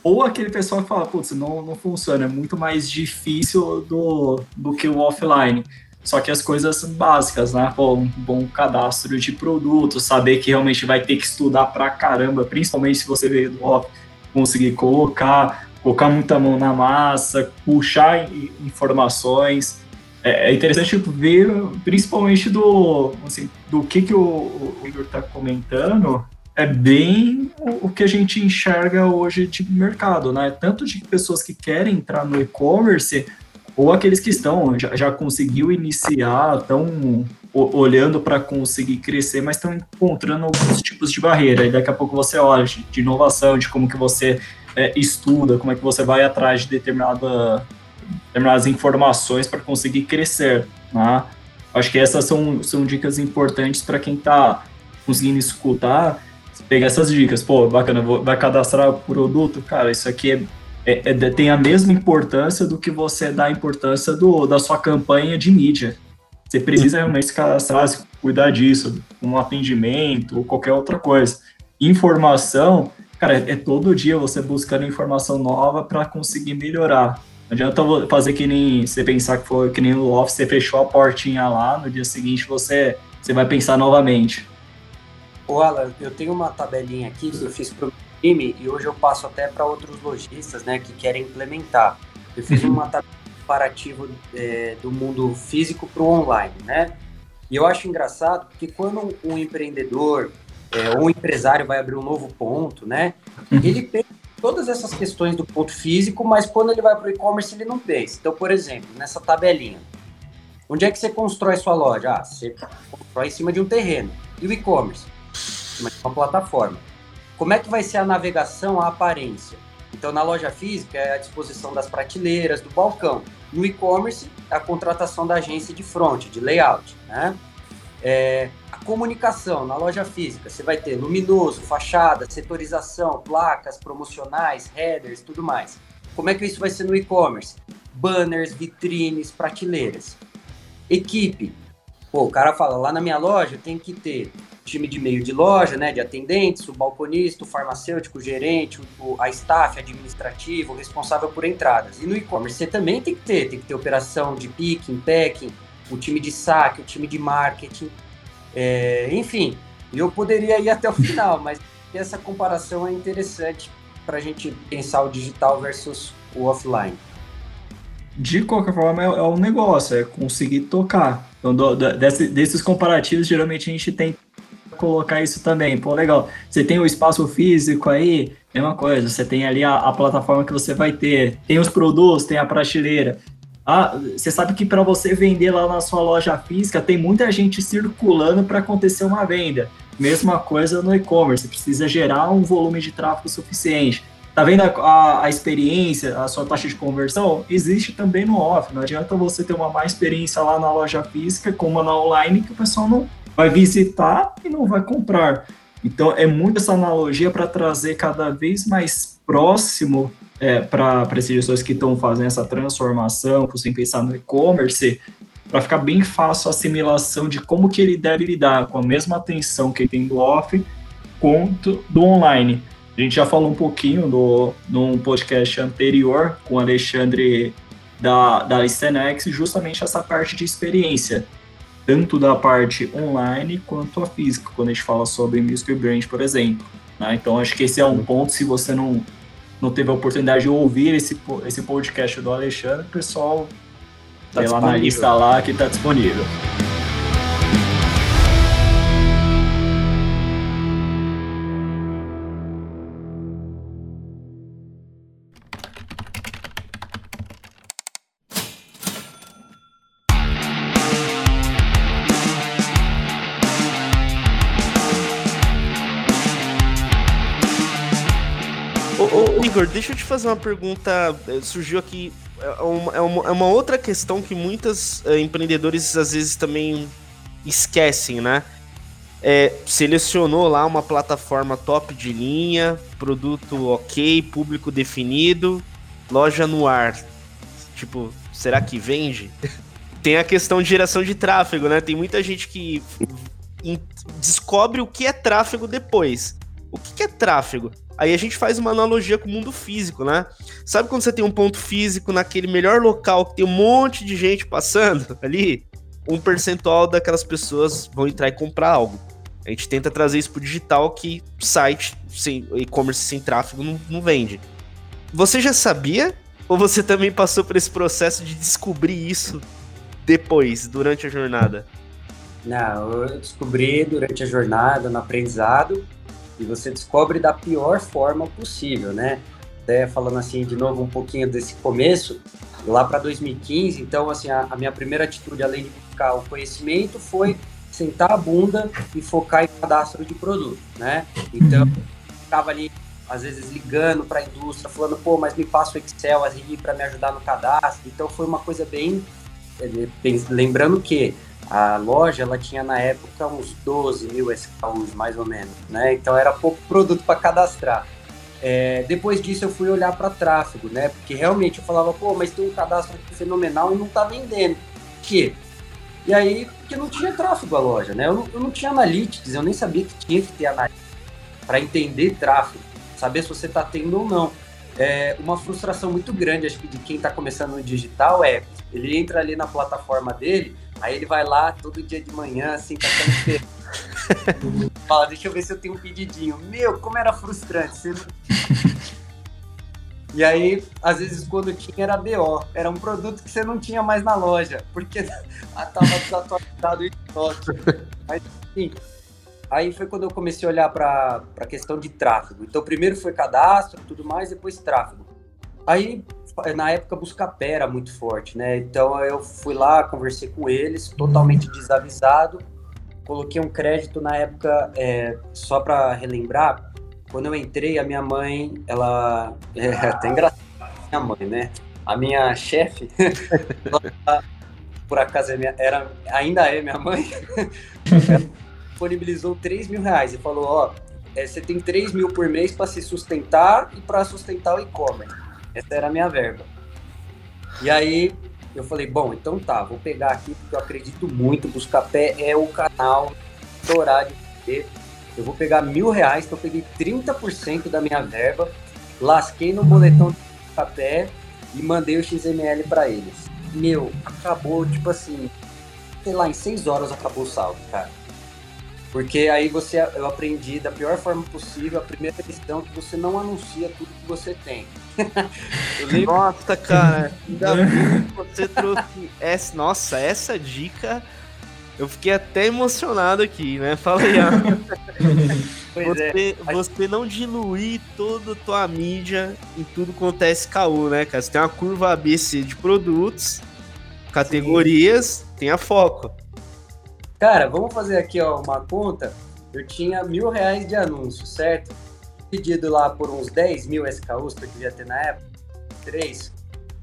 Ou aquele pessoal que fala, putz, não, não funciona, é muito mais difícil do, do que o offline. Só que as coisas básicas, né? Pô, um bom cadastro de produto, saber que realmente vai ter que estudar pra caramba, principalmente se você veio do off, conseguir colocar, colocar muita mão na massa, puxar informações. É, é interessante ver, principalmente do, assim, do que, que o, o Igor está comentando, é bem o, o que a gente enxerga hoje de mercado, né? Tanto de pessoas que querem entrar no e-commerce, ou aqueles que estão já, já conseguiu iniciar, estão olhando para conseguir crescer, mas estão encontrando alguns tipos de barreira. E daqui a pouco você olha de, de inovação, de como que você é, estuda, como é que você vai atrás de determinada, determinadas informações para conseguir crescer. Né? Acho que essas são, são dicas importantes para quem está conseguindo escutar, pegar essas dicas. Pô, bacana, vai cadastrar o produto? Cara, isso aqui é é, é, tem a mesma importância do que você dá a importância do, da sua campanha de mídia. você precisa realmente se cadastrar, se cuidar disso, um atendimento ou qualquer outra coisa. Informação, cara, é todo dia você buscando informação nova para conseguir melhorar. Não adianta fazer que nem você pensar que foi que nem o Office, você fechou a portinha lá, no dia seguinte você, você vai pensar novamente. Ô Alan, eu tenho uma tabelinha aqui que eu fiz para o time e hoje eu passo até para outros lojistas né, que querem implementar. Eu fiz uhum. uma tabela comparativo é, do mundo físico para o online, né? E eu acho engraçado porque quando um empreendedor é, ou um empresário vai abrir um novo ponto, né? Uhum. Ele pensa todas essas questões do ponto físico, mas quando ele vai para o e-commerce ele não pensa. Então, por exemplo, nessa tabelinha, onde é que você constrói sua loja? Ah, você constrói em cima de um terreno. E o e-commerce? Em uma plataforma. Como é que vai ser a navegação, a aparência? Então, na loja física, é a disposição das prateleiras, do balcão. No e-commerce, é a contratação da agência de front, de layout. Né? É, a comunicação na loja física, você vai ter luminoso, fachada, setorização, placas promocionais, headers, tudo mais. Como é que isso vai ser no e-commerce? Banners, vitrines, prateleiras. Equipe. Pô, o cara fala, lá na minha loja tem que ter time de meio de loja, né, de atendentes, o balconista, o farmacêutico, o gerente, o, a staff administrativo, o responsável por entradas. E no e-commerce você também tem que ter, tem que ter operação de picking, packing, o time de saque, o time de marketing, é, enfim. Eu poderia ir até o final, mas essa comparação é interessante para a gente pensar o digital versus o offline. De qualquer forma, é, é um negócio, é conseguir tocar. Então, do, do, desse, desses comparativos, geralmente a gente tem colocar isso também. Pô, legal. Você tem o espaço físico aí, mesma coisa. Você tem ali a, a plataforma que você vai ter. Tem os produtos, tem a prateleira. Ah, você sabe que para você vender lá na sua loja física, tem muita gente circulando para acontecer uma venda. Mesma coisa no e-commerce, precisa gerar um volume de tráfego suficiente. Tá vendo a, a, a, experiência, a sua taxa de conversão? Existe também no off. Não adianta você ter uma má experiência lá na loja física como na online que o pessoal não, vai visitar e não vai comprar. Então, é muito essa analogia para trazer cada vez mais próximo é, para esses gestores que estão fazendo essa transformação, sem pensar no e-commerce, para ficar bem fácil a assimilação de como que ele deve lidar com a mesma atenção que ele tem do off quanto do online. A gente já falou um pouquinho no, num podcast anterior com o Alexandre da, da Stenex, justamente essa parte de experiência tanto da parte online quanto a física, quando a gente fala sobre Music Brand, por exemplo. Né? Então, acho que esse é um ponto, se você não, não teve a oportunidade de ouvir esse, esse podcast do Alexandre, o pessoal tá lá na lista lá que está disponível. Igor, deixa eu te fazer uma pergunta. Eh, surgiu aqui. É uma, é uma, é uma outra questão que muitos é, empreendedores às vezes também esquecem, né? É, selecionou lá uma plataforma top de linha, produto ok, público definido, loja no ar. Tipo, será que vende? Tem a questão de geração de tráfego, né? Tem muita gente que descobre o que é tráfego depois. O que é tráfego? Aí a gente faz uma analogia com o mundo físico, né? Sabe quando você tem um ponto físico naquele melhor local que tem um monte de gente passando ali? Um percentual daquelas pessoas vão entrar e comprar algo. A gente tenta trazer isso pro digital que site sem e-commerce sem tráfego não, não vende. Você já sabia? Ou você também passou por esse processo de descobrir isso depois, durante a jornada? Não, eu descobri durante a jornada, no aprendizado, e você descobre da pior forma possível, né? Até falando assim de novo um pouquinho desse começo, lá para 2015, então assim, a, a, minha primeira atitude além de buscar o conhecimento foi sentar a bunda e focar em cadastro de produto, né? Então, ficava ali às vezes ligando para a indústria, falando, pô, mas me passa o Excel ali para me ajudar no cadastro. Então foi uma coisa bem, bem lembrando que a loja ela tinha na época uns 12 mil SKUs, mais ou menos, né? Então era pouco produto para cadastrar. É, depois disso eu fui olhar para tráfego, né? Porque realmente eu falava, pô, mas tem um cadastro fenomenal e não tá vendendo. Que E aí, porque não tinha tráfego a loja, né? Eu não, eu não tinha analytics, eu nem sabia que tinha que ter analytics para entender tráfego, saber se você está tendo ou não. É, uma frustração muito grande, acho que de quem está começando no digital é, ele entra ali na plataforma dele, aí ele vai lá todo dia de manhã, assim, tá Fala, deixa eu ver se eu tenho um pedidinho. Meu, como era frustrante. Você e aí, às vezes, quando tinha, era BO. Era um produto que você não tinha mais na loja, porque estava desatualizado em estoque. Mas, enfim, aí foi quando eu comecei a olhar para a questão de tráfego. Então, primeiro foi cadastro tudo mais, depois tráfego. Aí, na época, Buscapé era muito forte, né? Então, eu fui lá, conversei com eles, totalmente desavisado. Coloquei um crédito na época, é, só para relembrar, quando eu entrei, a minha mãe, ela. É até engraçado, minha mãe, né? A minha chefe, por acaso é minha, era, ainda é minha mãe, disponibilizou 3 mil reais e falou: Ó, é, você tem 3 mil por mês para se sustentar e para sustentar o e-commerce. Essa era a minha verba. E aí eu falei: Bom, então tá, vou pegar aqui porque eu acredito muito. Buscapé é o canal dourar de ter eu vou pegar mil reais, então eu peguei 30% da minha verba, lasquei no boletão de café e mandei o XML para eles. Meu, acabou, tipo assim, sei lá, em seis horas acabou o saldo, cara. Porque aí você, eu aprendi da pior forma possível, a primeira questão que você não anuncia tudo que você tem. Nossa, cara, ainda bem que você trouxe essa, nossa, essa dica eu fiquei até emocionado aqui, né? Fala aí, você, é. você não diluir toda a tua mídia em tudo quanto é SKU, né, cara? Você tem uma curva ABC de produtos, categorias, Sim. tem a foco. Cara, vamos fazer aqui ó, uma conta. Eu tinha mil reais de anúncio, certo? Pedido lá por uns 10 mil SKUs que eu devia ter na época, três.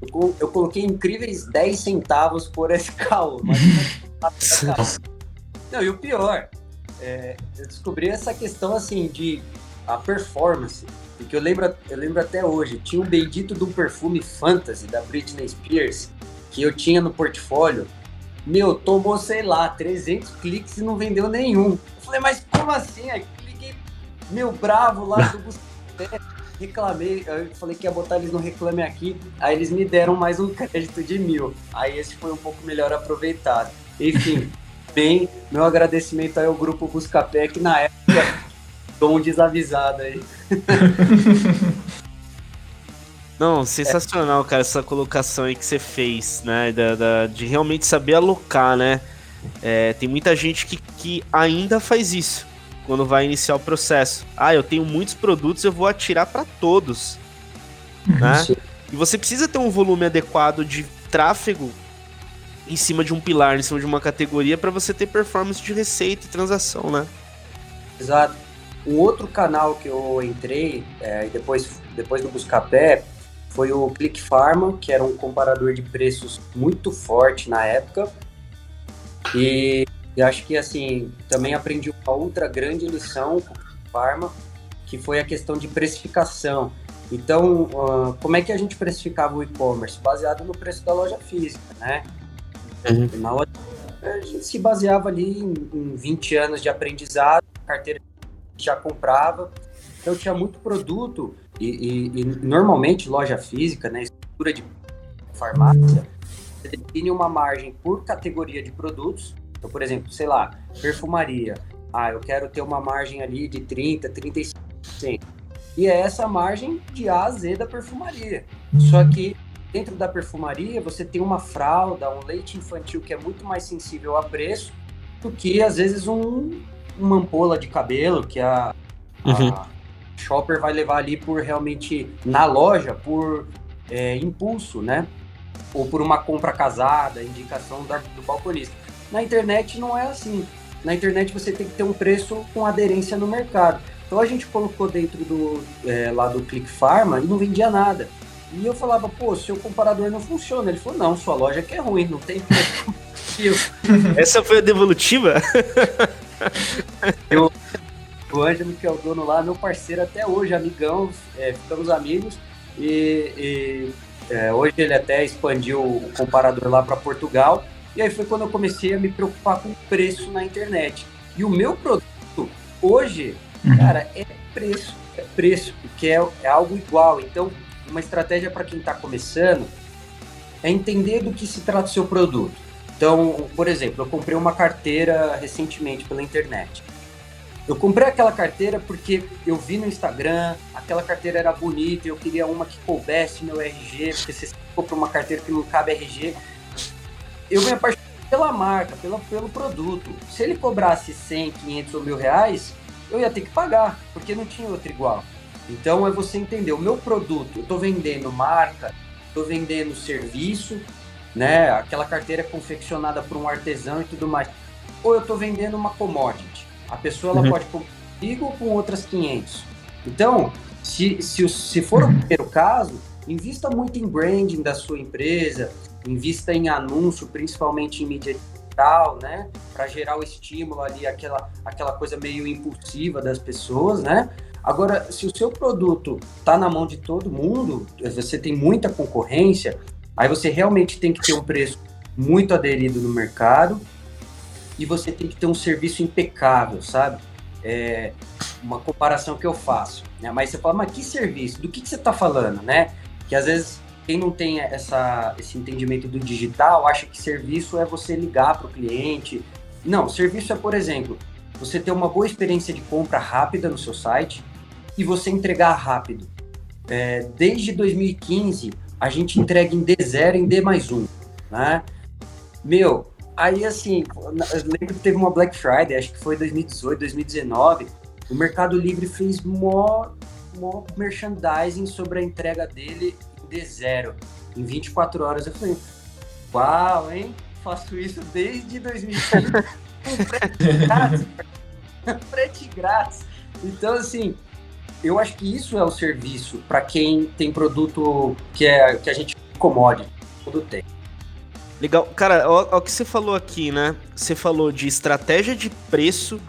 Eu, eu coloquei incríveis 10 centavos por SKU. Não, e o pior, é, eu descobri essa questão assim de a performance. Porque eu lembro, eu lembro até hoje, tinha um bendito de um perfume fantasy da Britney Spears que eu tinha no portfólio. Meu, tomou, sei lá, 300 cliques e não vendeu nenhum. Eu falei, mas como assim? Aí meu, bravo lá do reclamei, eu falei que ia botar eles no Reclame Aqui, aí eles me deram mais um crédito de mil. Aí esse foi um pouco melhor aproveitado. Enfim, bem, meu agradecimento aí ao grupo Buscapé, que na época dou um desavisado aí. Não, sensacional, cara, essa colocação aí que você fez, né? Da, da de realmente saber alocar, né? É, tem muita gente que, que ainda faz isso quando vai iniciar o processo. Ah, eu tenho muitos produtos, eu vou atirar para todos. Né? E você precisa ter um volume adequado de tráfego em cima de um pilar, em cima de uma categoria, para você ter performance de receita e transação, né? Exato. Um outro canal que eu entrei, é, depois, depois do Buscapé, foi o Click Pharma, que era um comparador de preços muito forte na época. E, e acho que, assim, também aprendi uma outra grande lição com o Pharma, que foi a questão de precificação. Então, uh, como é que a gente precificava o e-commerce? Baseado no preço da loja física, né? Uhum. Na a gente se baseava ali em, em 20 anos de aprendizado, carteira já comprava. Então tinha muito produto e, e, e normalmente loja física, né, estrutura de farmácia, você define uma margem por categoria de produtos. Então, por exemplo, sei lá, perfumaria. Ah, eu quero ter uma margem ali de 30, 35%. E é essa margem de A a Z da perfumaria. Só que Dentro da perfumaria, você tem uma fralda, um leite infantil que é muito mais sensível a preço do que, às vezes, um, uma ampola de cabelo que a, uhum. a shopper vai levar ali por realmente, na loja, por é, impulso, né? Ou por uma compra casada, indicação da, do balconista. Na internet não é assim. Na internet você tem que ter um preço com aderência no mercado. Então a gente colocou dentro do é, lá do Click Pharma e não vendia nada. E eu falava, pô, seu comparador não funciona. Ele falou, não, sua loja que é ruim, não tem Essa foi a devolutiva? eu, o Ângelo, que é o dono lá, meu parceiro até hoje, amigão, é, ficamos amigos. E, e é, hoje ele até expandiu o comparador lá para Portugal. E aí foi quando eu comecei a me preocupar com o preço na internet. E o meu produto, hoje, uhum. cara, é preço. É preço, porque é, é algo igual. Então, uma estratégia para quem está começando é entender do que se trata o seu produto. Então, por exemplo, eu comprei uma carteira recentemente pela internet. Eu comprei aquela carteira porque eu vi no Instagram, aquela carteira era bonita, eu queria uma que coubesse meu RG, porque você compra uma carteira que não cabe RG. Eu me apaixonei pela marca, pela, pelo produto. Se ele cobrasse 100, 500 ou mil reais, eu ia ter que pagar, porque não tinha outro igual. Então é você entender, o meu produto, eu estou vendendo marca, estou vendendo serviço, né? Aquela carteira confeccionada por um artesão e tudo mais. Ou eu estou vendendo uma commodity. A pessoa ela uhum. pode comprar comigo ou com outras 500. Então, se, se, se for o primeiro caso, invista muito em branding da sua empresa, invista em anúncio, principalmente em mídia digital, né? Para gerar o estímulo ali, aquela, aquela coisa meio impulsiva das pessoas, né? Agora, se o seu produto está na mão de todo mundo, você tem muita concorrência, aí você realmente tem que ter um preço muito aderido no mercado e você tem que ter um serviço impecável, sabe? É uma comparação que eu faço. Né? Mas você fala, mas que serviço? Do que, que você está falando, né? Que às vezes quem não tem essa, esse entendimento do digital acha que serviço é você ligar para o cliente. Não, serviço é, por exemplo, você ter uma boa experiência de compra rápida no seu site e você entregar rápido. É, desde 2015, a gente entrega em D0 em D mais 1, né? Meu, Aí, assim, eu lembro que teve uma Black Friday, acho que foi 2018, 2019. O Mercado Livre fez mó, mó merchandising sobre a entrega dele em D0, em 24 horas. Eu falei, uau, hein? Faço isso desde 2015 com frete grátis. frete grátis. Então, assim, eu acho que isso é o serviço para quem tem produto que, é, que a gente commodity, tudo tem. Legal. Cara, o que você falou aqui, né? Você falou de estratégia de preço,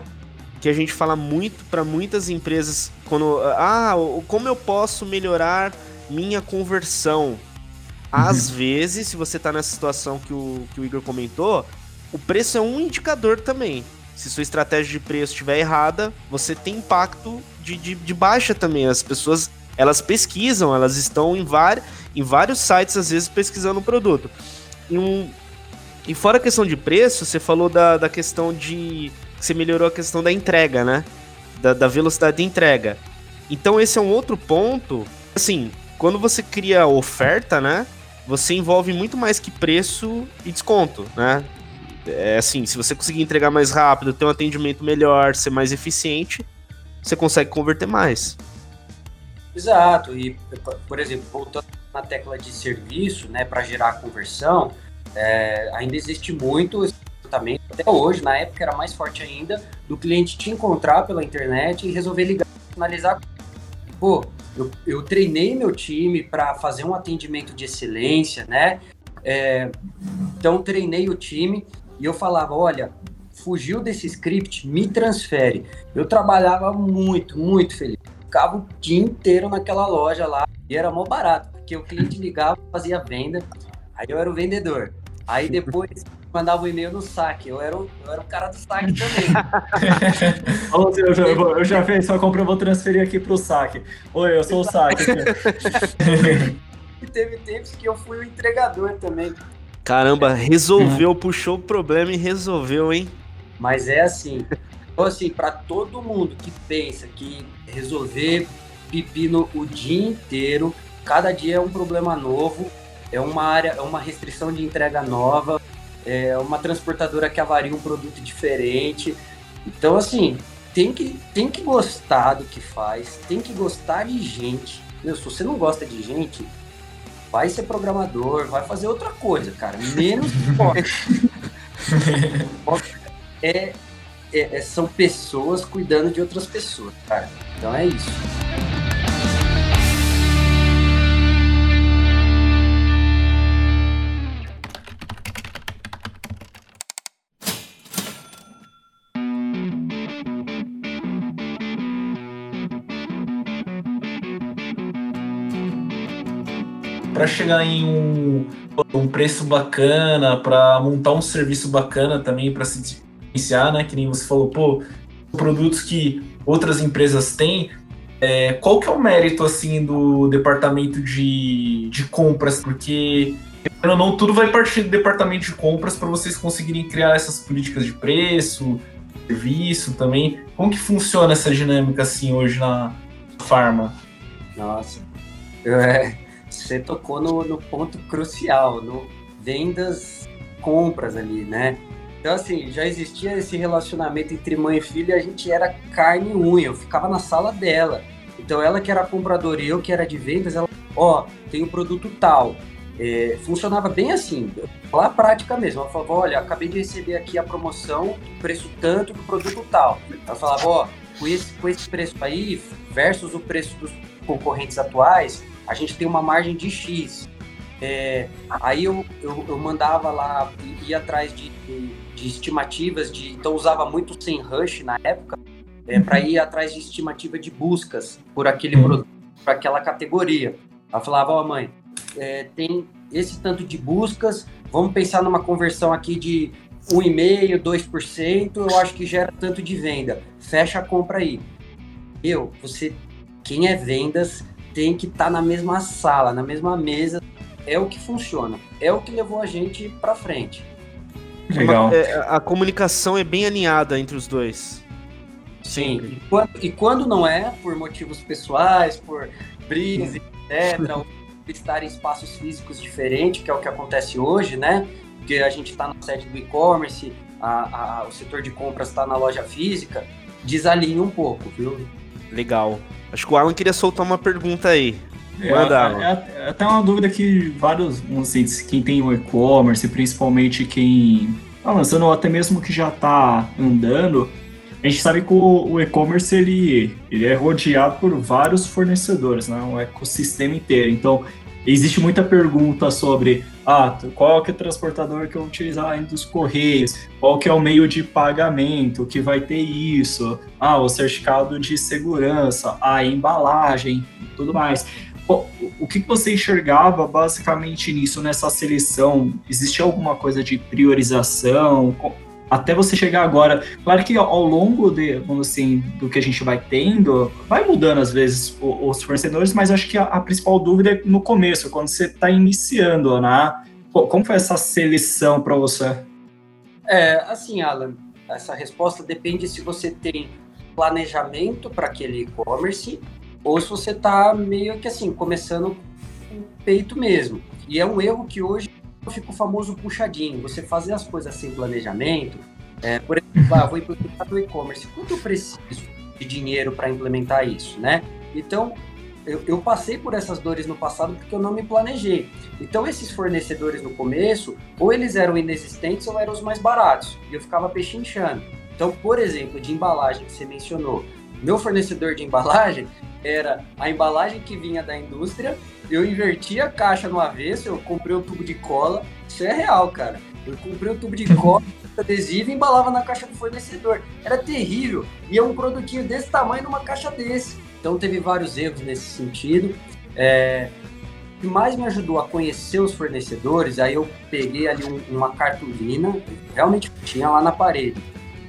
que a gente fala muito para muitas empresas quando. Ah, como eu posso melhorar minha conversão? Às uhum. vezes, se você tá nessa situação que o, que o Igor comentou, o preço é um indicador também. Se sua estratégia de preço estiver errada, você tem impacto de, de, de baixa também. As pessoas elas pesquisam, elas estão em, var, em vários sites, às vezes, pesquisando o produto. E, um, e fora a questão de preço, você falou da, da questão de. Você melhorou a questão da entrega, né? Da, da velocidade de entrega. Então esse é um outro ponto. Assim, quando você cria oferta, né? Você envolve muito mais que preço e desconto, né? É assim, se você conseguir entregar mais rápido, ter um atendimento melhor, ser mais eficiente, você consegue converter mais. Exato. E, por exemplo, voltando na tecla de serviço, né, para gerar conversão, é, ainda existe muito também até hoje, na época era mais forte ainda, do cliente te encontrar pela internet e resolver ligar, finalizar. Pô, eu, eu treinei meu time para fazer um atendimento de excelência, né? É, então treinei o time e eu falava, olha, fugiu desse script, me transfere. Eu trabalhava muito, muito feliz. Ficava o dia inteiro naquela loja lá e era mó barato que o cliente ligava, fazia venda, aí eu era o vendedor. Aí depois mandava o um e-mail no saque, eu era, o, eu era o cara do saque também. eu, já, eu já fiz só compra, eu vou transferir aqui pro saque. Oi, eu sou o saque. e teve tempos que eu fui o entregador também. Caramba, resolveu, puxou o problema e resolveu, hein? Mas é assim. Então, assim, para todo mundo que pensa que resolver pepino o dia inteiro cada dia é um problema novo, é uma área, é uma restrição de entrega nova, é uma transportadora que avaria um produto diferente. Então, assim, tem que, tem que gostar do que faz, tem que gostar de gente. Meu, se você não gosta de gente, vai ser programador, vai fazer outra coisa, cara. Menos é, é, é, são pessoas cuidando de outras pessoas, cara. Então é isso. Para chegar em um, um preço bacana, para montar um serviço bacana também para se diferenciar, né? Que nem você falou, pô, produtos que outras empresas têm. É, qual que é o mérito assim do departamento de, de compras? Porque ou não, tudo vai partir do departamento de compras para vocês conseguirem criar essas políticas de preço, serviço também. Como que funciona essa dinâmica assim hoje na farma? Nossa, é, você tocou no, no ponto crucial, no vendas, compras ali, né? Então, assim, já existia esse relacionamento entre mãe e filha a gente era carne e unha. Eu ficava na sala dela. Então, ela que era compradora e eu que era de vendas, ela, ó, oh, tem um produto tal. É, funcionava bem assim, lá prática mesmo. Ela falava, olha, acabei de receber aqui a promoção, preço tanto do produto tal. Ela falava, ó, oh, com esse, com esse preço aí, versus o preço dos concorrentes atuais, a gente tem uma margem de X. É, aí eu, eu, eu, mandava lá, ia atrás de, de, estimativas, de, então usava muito sem rush na época, é, para ir atrás de estimativa de buscas por aquele uhum. produto, para aquela categoria. Ela falava, ó oh, mãe, é, tem esse tanto de buscas, vamos pensar numa conversão aqui de 1,5%, 2%, eu acho que gera tanto de venda. Fecha a compra aí. Eu, você, quem é vendas, tem que estar tá na mesma sala, na mesma mesa. É o que funciona. É o que levou a gente para frente. Legal. É, a comunicação é bem alinhada entre os dois. Sim. E quando, e quando, não é, por motivos pessoais, por brigas, etc., estar em espaços físicos diferentes, que é o que acontece hoje, né? Porque a gente está na sede do e-commerce, o setor de compras está na loja física, desalinha um pouco, viu? Legal. Acho que o Alan queria soltar uma pergunta aí. É, Manda, é, é, até uma dúvida que vários, não sei, quem tem o e-commerce, principalmente quem tá lançando, ou até mesmo que já está andando, a gente sabe que o, e-commerce ele, ele é rodeado por vários fornecedores, né? um ecossistema inteiro. Então, existe muita pergunta sobre ah, qual que é o transportador que eu vou utilizar entre os correios, qual que é o meio de pagamento que vai ter isso, ah, o certificado de segurança, a embalagem tudo mais. O que você enxergava basicamente nisso, nessa seleção? Existe alguma coisa de priorização? Até você chegar agora. Claro que ao longo de, assim, do que a gente vai tendo, vai mudando às vezes os fornecedores, mas acho que a, a principal dúvida é no começo, quando você está iniciando, né? Como foi essa seleção para você? É, assim, Alan, essa resposta depende se você tem planejamento para aquele e-commerce ou se você está meio que assim, começando com o peito mesmo. E é um erro que hoje fica o famoso puxadinho. Você fazer as coisas sem planejamento. É, por exemplo, ah, vou implementar o e-commerce. Quanto eu preciso de dinheiro para implementar isso, né? Então, eu, eu, passei por essas dores no passado porque eu não me planejei. Então, esses fornecedores no começo, ou eles eram inexistentes ou eram os mais baratos. E eu ficava pechinchando. Então, por exemplo, de embalagem que você mencionou. Meu fornecedor de embalagem era a embalagem que vinha da indústria eu inverti a caixa no avesso, eu comprei um tubo de cola. Isso é real, cara. Eu comprei um tubo de cola, adesivo e embalava na caixa do fornecedor. Era terrível. E é um produtinho desse tamanho numa caixa desse. Então teve vários erros nesse sentido. É, o que mais me ajudou a conhecer os fornecedores, aí eu peguei ali um, uma cartolina, realmente tinha lá na parede.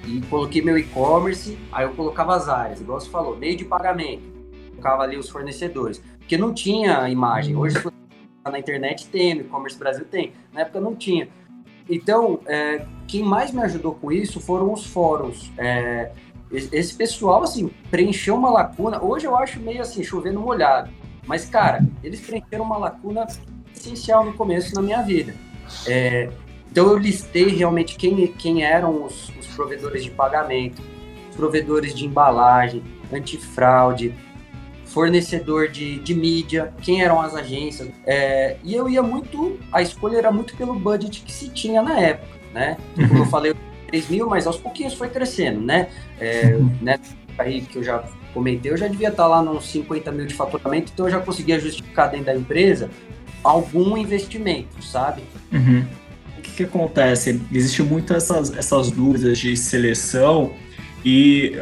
E coloquei meu e-commerce, aí eu colocava as áreas, igual você falou, meio de pagamento. Colocava ali os fornecedores porque não tinha imagem. Hoje, na internet tem, no e-commerce Brasil tem. Na época não tinha. Então, é, quem mais me ajudou com isso foram os fóruns. É, esse pessoal, assim, preencheu uma lacuna. Hoje eu acho meio assim, chovendo molhado. Mas, cara, eles preencheram uma lacuna essencial no começo na minha vida. É, então, eu listei realmente quem, quem eram os, os provedores de pagamento, os provedores de embalagem, antifraude, fornecedor de, de mídia, quem eram as agências. É, e eu ia muito, a escolha era muito pelo budget que se tinha na época, né? Como eu falei, 3 mil, mas aos pouquinhos foi crescendo, né? É, né aí que eu já comentei, eu já devia estar lá nos 50 mil de faturamento, então eu já conseguia justificar dentro da empresa algum investimento, sabe? Uhum. O que, que acontece? Existe muitas essas, essas dúvidas de seleção e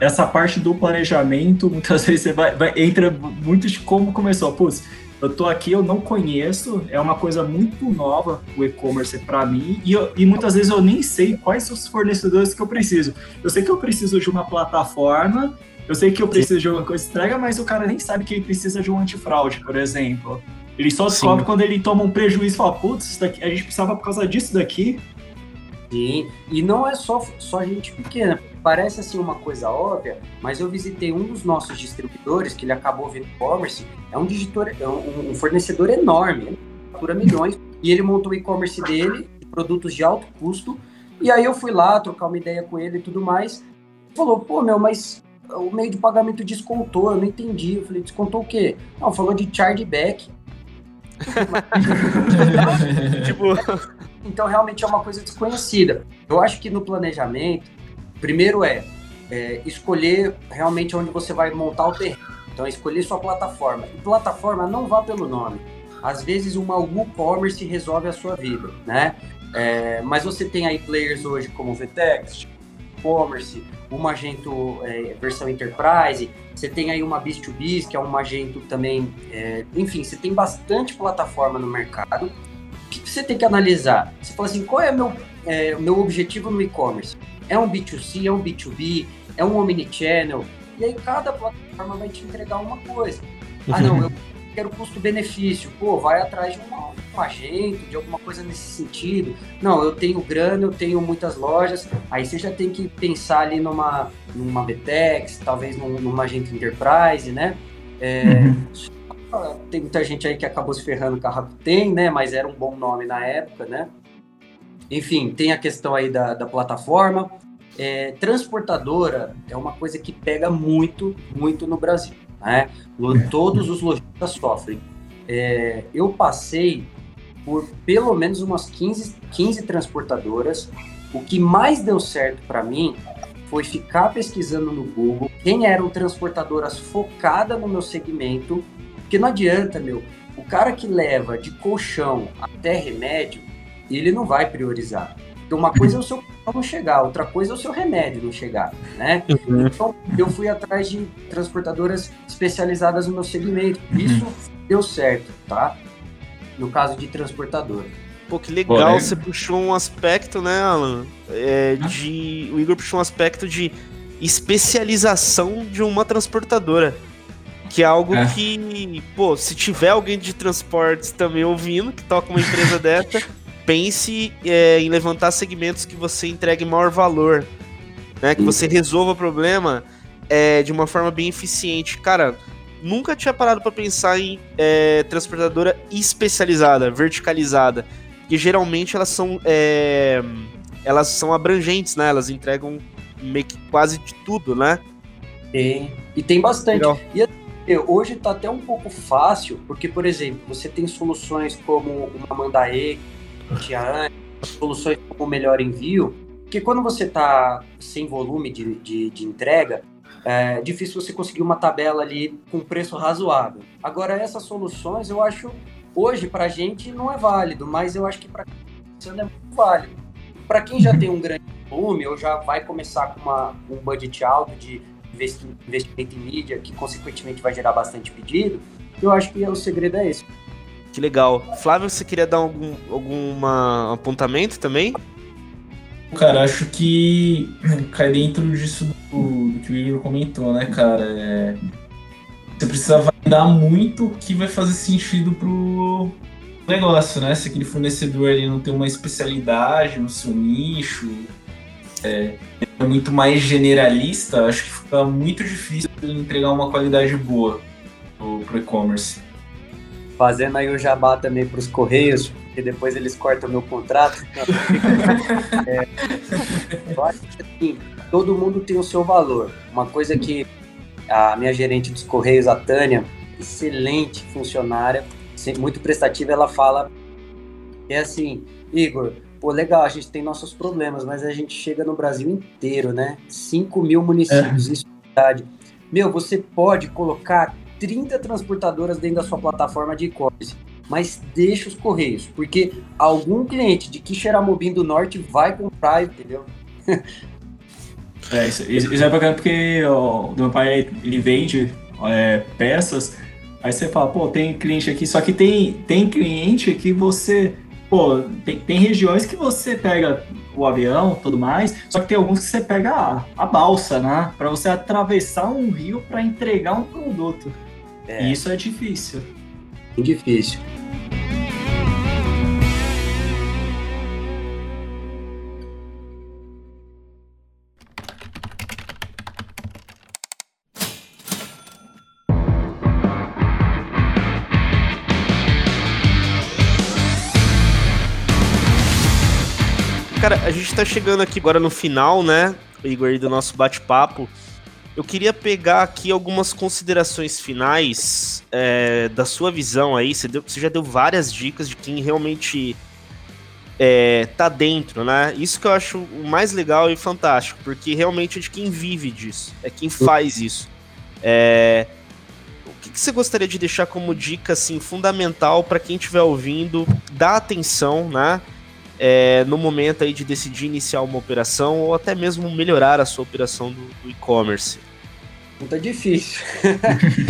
essa parte do planejamento, muitas vezes você vai, vai, entra muito de como começou. Putz, eu tô aqui, eu não conheço, é uma coisa muito nova o e-commerce para mim, e, eu, e muitas vezes eu nem sei quais os fornecedores que eu preciso. Eu sei que eu preciso de uma plataforma, eu sei que eu preciso de uma coisa entrega, mas o cara nem sabe que ele precisa de um antifraude, por exemplo. Ele só descobre Sim. quando ele toma um prejuízo e fala, putz, a gente precisava por causa disso daqui. Sim, e não é só, só gente pequena. Parece assim uma coisa óbvia, mas eu visitei um dos nossos distribuidores, que ele acabou vendo e-commerce, é um, digitor, é um, um fornecedor enorme, ele fatura milhões, e ele montou o e-commerce dele, produtos de alto custo, e aí eu fui lá trocar uma ideia com ele e tudo mais, falou, pô, meu, mas o meio de pagamento descontou, eu não entendi. Eu falei, descontou o quê? Não, falou de chargeback. tipo, então realmente é uma coisa desconhecida. Eu acho que no planejamento, primeiro é, é escolher realmente onde você vai montar o terreno. Então é escolher sua plataforma. E plataforma não vá pelo nome. Às vezes uma WooCommerce resolve a sua vida, né? É, mas você tem aí players hoje como Vtext, e-commerce, o Magento é, versão Enterprise, você tem aí uma Biz2Biz, que é um Magento também, é, enfim, você tem bastante plataforma no mercado. O que você tem que analisar? Você fala assim, qual é o meu, é, meu objetivo no e-commerce? É um B2C, é um B2B, é um omnichannel? E aí cada plataforma vai te entregar uma coisa. Ah, não, eu quero custo-benefício. Pô, vai atrás de uma, um agente, de alguma coisa nesse sentido. Não, eu tenho grana, eu tenho muitas lojas. Aí você já tem que pensar ali numa, numa Betex, talvez num, numa agente enterprise, né? É, uhum. Tem muita gente aí que acabou se ferrando com a Rakuten, né? Mas era um bom nome na época, né? Enfim, tem a questão aí da, da plataforma. É, transportadora é uma coisa que pega muito, muito no Brasil. Né? Todos os lojistas sofrem. É, eu passei por pelo menos umas 15, 15 transportadoras. O que mais deu certo para mim foi ficar pesquisando no Google quem eram transportadoras focadas no meu segmento, porque não adianta, meu, o cara que leva de colchão até remédio, ele não vai priorizar. Porque uma coisa é o seu não chegar, outra coisa é o seu remédio não chegar, né? Uhum. Então, eu fui atrás de transportadoras especializadas no meu segmento. Uhum. Isso deu certo, tá? No caso de transportadora. Pô, que legal, Pô, você puxou um aspecto, né, Alan? É, de, o Igor puxou um aspecto de especialização de uma transportadora. Que é algo é. que, pô, se tiver alguém de transportes também ouvindo, que toca uma empresa dessa, pense é, em levantar segmentos que você entregue maior valor, né? Que você resolva o problema é, de uma forma bem eficiente. Cara, nunca tinha parado para pensar em é, transportadora especializada, verticalizada, que geralmente elas são é, elas são abrangentes, né? Elas entregam meio que quase de tudo, né? Tem e tem bastante. Legal. E hoje está até um pouco fácil, porque por exemplo, você tem soluções como uma Mandae soluções como melhor envio, que quando você está sem volume de, de, de, entrega, é difícil você conseguir uma tabela ali com preço razoável. Agora, essas soluções eu acho, hoje, para a gente não é válido, mas eu acho que para quem é muito válido. Para quem já tem um grande volume ou já vai começar com uma, um budget alto de investimento em mídia, que consequentemente vai gerar bastante pedido, eu acho que o segredo é esse. Que legal. Flávio, você queria dar algum alguma apontamento também? Cara, acho que cai dentro disso do, do que o Igor comentou, né, cara? É... Você precisa validar muito o que vai fazer sentido pro negócio, né? Se aquele fornecedor ali não tem uma especialidade no seu nicho, é, é muito mais generalista, acho que fica muito difícil entregar uma qualidade boa pro, pro e-commerce fazendo aí o jabá também para os Correios, porque depois eles cortam o meu contrato. é, eu acho que assim, todo mundo tem o seu valor. Uma coisa que a minha gerente dos Correios, a Tânia, excelente funcionária, muito prestativa, ela fala é assim, Igor, pô, legal, a gente tem nossos problemas, mas a gente chega no Brasil inteiro, né? 5 mil municípios, é. isso é verdade. Meu, você pode colocar 30 transportadoras dentro da sua plataforma de e-commerce. Mas deixa os correios, porque algum cliente de Quixeramobim do Norte vai comprar, entendeu? é, isso, isso é bacana porque o meu pai ele vende é, peças Aí você fala, pô, tem cliente aqui, só que tem, tem cliente que você. Pô, tem, tem regiões que você pega o avião tudo mais, só que tem alguns que você pega a, a balsa, né? Para você atravessar um rio para entregar um produto. É. E isso é difícil. Difícil. Cara, a gente tá chegando aqui agora no final, né, Igor, do nosso bate-papo. Eu queria pegar aqui algumas considerações finais é, da sua visão aí. Você, deu, você, já deu várias dicas de quem realmente é, tá dentro, né? Isso que eu acho o mais legal e fantástico, porque realmente é de quem vive disso, é quem faz isso. É, o que, que você gostaria de deixar como dica assim fundamental para quem estiver ouvindo? Dá atenção, né? É, no momento aí de decidir iniciar uma operação ou até mesmo melhorar a sua operação do, do e-commerce? Muito difícil.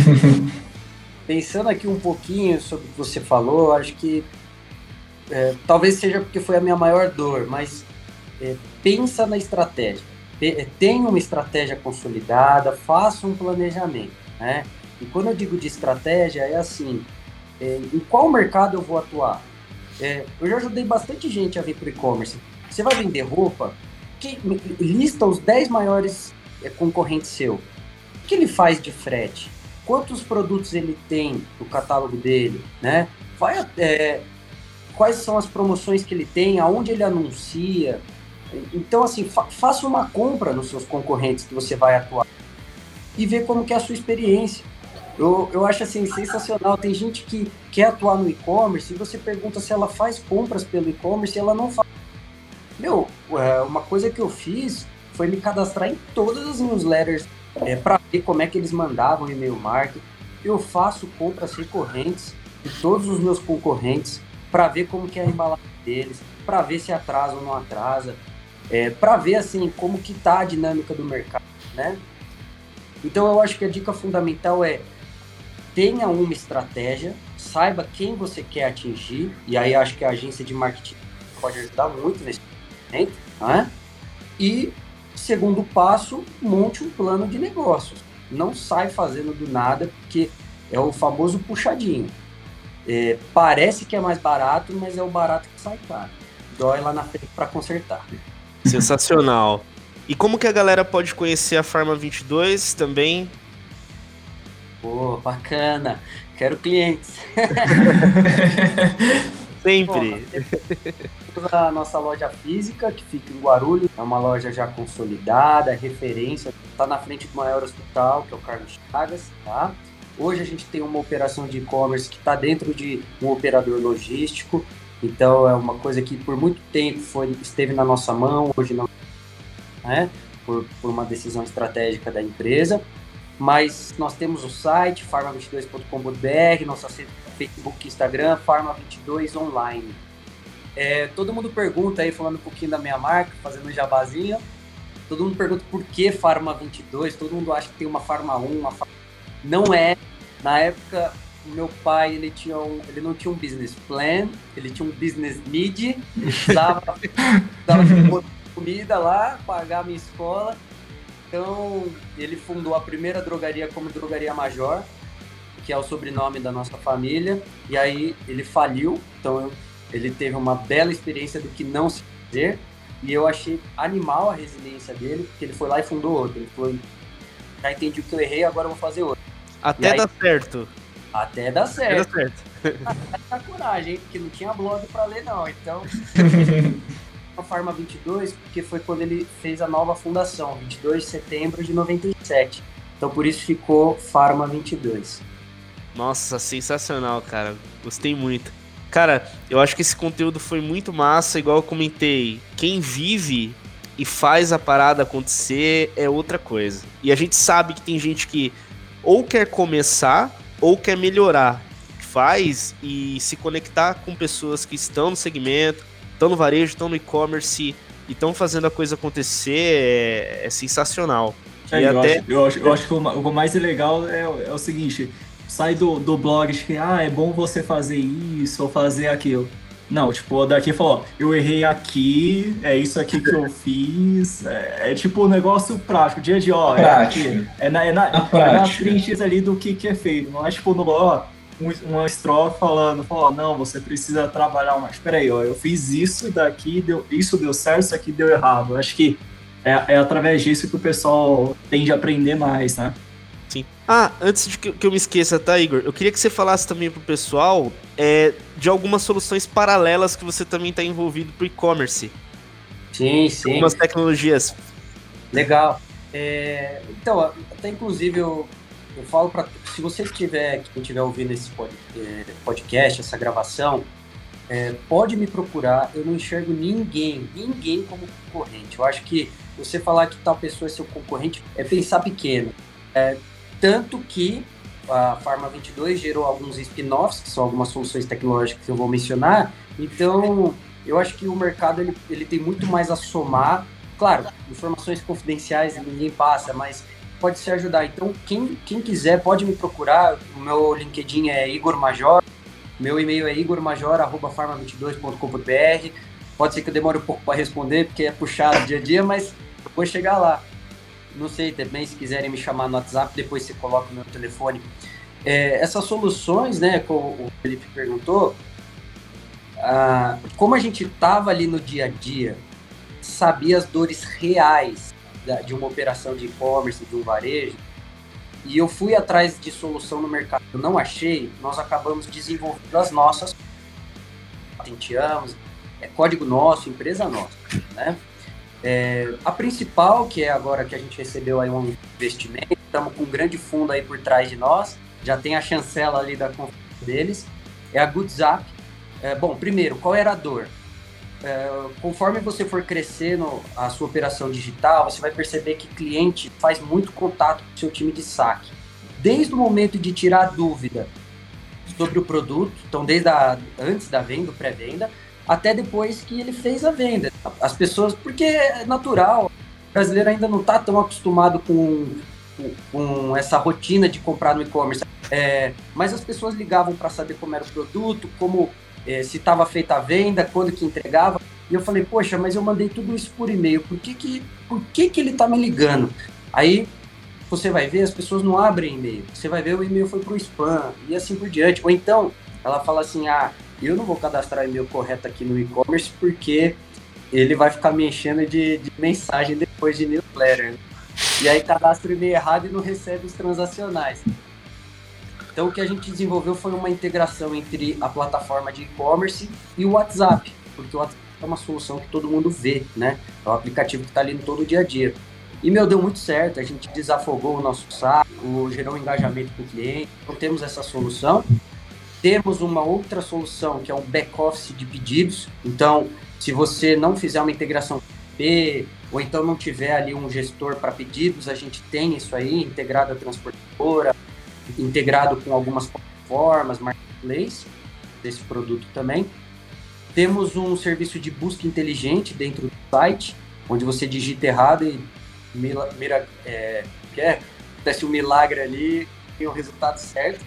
Pensando aqui um pouquinho sobre o que você falou, acho que é, talvez seja porque foi a minha maior dor, mas é, pensa na estratégia. É, tenha uma estratégia consolidada, faça um planejamento. Né? E quando eu digo de estratégia, é assim: é, em qual mercado eu vou atuar? É, eu já ajudei bastante gente a vir para o e-commerce. Você vai vender roupa, que, lista os 10 maiores é, concorrentes seu. O que ele faz de frete? Quantos produtos ele tem no catálogo dele? Né? Vai, é, quais são as promoções que ele tem? Aonde ele anuncia? Então, assim, fa faça uma compra nos seus concorrentes que você vai atuar e ver como que é a sua experiência. Eu, eu acho assim sensacional. Tem gente que quer atuar no e-commerce e você pergunta se ela faz compras pelo e-commerce e ela não faz. Meu, é, uma coisa que eu fiz foi me cadastrar em todas as newsletters é, para ver como é que eles mandavam e-mail marketing. Eu faço compras recorrentes de todos os meus concorrentes para ver como que é a embalagem deles, para ver se atrasa ou não atrasa, é, para ver assim como que tá a dinâmica do mercado, né? Então eu acho que a dica fundamental é tenha uma estratégia, saiba quem você quer atingir, e aí acho que a agência de marketing pode ajudar muito nesse momento, né? E segundo passo, monte um plano de negócios. Não sai fazendo do nada, porque é o famoso puxadinho. É, parece que é mais barato, mas é o barato que sai caro. Dói lá na frente para consertar. Sensacional. E como que a galera pode conhecer a Farma 22 também? Pô, bacana. Quero clientes. Sempre. Bom, a nossa loja física, que fica em Guarulhos, é uma loja já consolidada, referência, está na frente do maior hospital, que é o Carlos Chagas, tá? Hoje a gente tem uma operação de e-commerce que está dentro de um operador logístico, então é uma coisa que por muito tempo foi, esteve na nossa mão, hoje não, né? Por, por uma decisão estratégica da empresa mas nós temos o site farma22.com.br, nosso Facebook Instagram, Farma22 Online. É, todo mundo pergunta aí, falando um pouquinho da minha marca, fazendo um jabazinho, todo mundo pergunta por que Farma 22, todo mundo acha que tem uma Farma 1, uma Farma... Não é. Na época, meu pai, ele, tinha um, ele não tinha um business plan, ele tinha um business need, ele precisava, precisava de comida lá, pagar a minha escola, então, ele fundou a primeira drogaria como Drogaria Major, que é o sobrenome da nossa família, e aí ele faliu, então ele teve uma bela experiência do que não se fazer, e eu achei animal a resiliência dele, porque ele foi lá e fundou outro. Ele foi, já entendi o que eu errei, agora eu vou fazer outro. Até aí, dar certo. Até dar certo. Até dar certo. Até coragem, hein? Porque não tinha blog para ler, não. Então, a Farma 22 porque foi quando ele fez a nova fundação, 22 de setembro de 97. Então por isso ficou Farma 22. Nossa, sensacional, cara. Gostei muito. Cara, eu acho que esse conteúdo foi muito massa, igual eu comentei. Quem vive e faz a parada acontecer é outra coisa. E a gente sabe que tem gente que ou quer começar ou quer melhorar. Faz e se conectar com pessoas que estão no segmento, estão no varejo, estão no e-commerce e estão fazendo a coisa acontecer é, é sensacional. É, eu, acho, eu, acho, eu, acho, que o, mais legal é, é o seguinte: sai do, do blog de que ah, é bom você fazer isso ou fazer aquilo. Não, tipo, o daqui falou, eu errei aqui, é isso aqui que eu fiz. É, é tipo um negócio prático, dia de ó, é, aqui, é na, é na, é na ali do que, que é feito. Não é tipo no ó, uma estrofe falando, falou, não, você precisa trabalhar mais. Peraí, ó, eu fiz isso daqui, deu, isso deu certo, isso aqui deu errado. Acho que é, é através disso que o pessoal tende a aprender mais, né? Sim. Ah, antes de que eu me esqueça, tá, Igor? Eu queria que você falasse também pro pessoal é, de algumas soluções paralelas que você também está envolvido pro e-commerce. Sim, sim. Algumas tecnologias. Legal. É, então, até inclusive eu, eu falo para se você tiver, quem estiver ouvindo esse é, podcast, essa gravação, é, pode me procurar. Eu não enxergo ninguém, ninguém como concorrente. Eu acho que você falar que tal pessoa é seu concorrente é pensar pequeno. É, tanto que a Pharma 22 gerou alguns spin-offs, que são algumas soluções tecnológicas que eu vou mencionar. Então, eu acho que o mercado ele, ele tem muito mais a somar. Claro, informações confidenciais ninguém passa, mas pode se ajudar. Então, quem, quem quiser pode me procurar. O meu LinkedIn é Igor Major, meu e-mail é igormajor.farma22.com.br. Pode ser que eu demore um pouco para responder, porque é puxado dia a dia, mas vou chegar lá. Não sei também, se quiserem me chamar no WhatsApp, depois você coloca o meu telefone. É, essas soluções, né, como o Felipe perguntou, ah, como a gente estava ali no dia a dia, sabia as dores reais de uma operação de e-commerce, de um varejo, e eu fui atrás de solução no mercado, eu não achei, nós acabamos desenvolvendo as nossas, patenteamos, é código nosso, empresa nossa, né? É, a principal, que é agora que a gente recebeu aí um investimento, estamos com um grande fundo aí por trás de nós, já tem a chancela ali da deles, é a GoodZap. É, bom, primeiro, qual era a dor? É, conforme você for crescendo a sua operação digital, você vai perceber que cliente faz muito contato com o seu time de saque. Desde o momento de tirar dúvida sobre o produto, então desde a, antes da venda, pré-venda, até depois que ele fez a venda. As pessoas, porque é natural, o brasileiro ainda não está tão acostumado com, com essa rotina de comprar no e-commerce. É, mas as pessoas ligavam para saber como era o produto, como é, se estava feita a venda, quando que entregava. E eu falei, poxa, mas eu mandei tudo isso por e-mail, por que, que, por que, que ele está me ligando? Aí você vai ver, as pessoas não abrem e-mail. Você vai ver, o e-mail foi para o spam e assim por diante. Ou então, ela fala assim, ah, eu não vou cadastrar e-mail correto aqui no e-commerce porque ele vai ficar me enchendo de, de mensagem depois de newsletter. E aí cadastra o e-mail errado e não recebe os transacionais. Então o que a gente desenvolveu foi uma integração entre a plataforma de e-commerce e o WhatsApp, porque o WhatsApp é uma solução que todo mundo vê, né? É um aplicativo que está ali no todo dia a dia. E, meu, deu muito certo, a gente desafogou o nosso saco, gerou um engajamento com o cliente, então temos essa solução. Temos uma outra solução que é um back-office de pedidos. Então, se você não fizer uma integração P, ou então não tiver ali um gestor para pedidos, a gente tem isso aí integrado à transportadora, integrado com algumas plataformas, marketplace desse produto também. Temos um serviço de busca inteligente dentro do site, onde você digita errado e mira, mira é, quer, acontece um milagre ali, tem o resultado certo.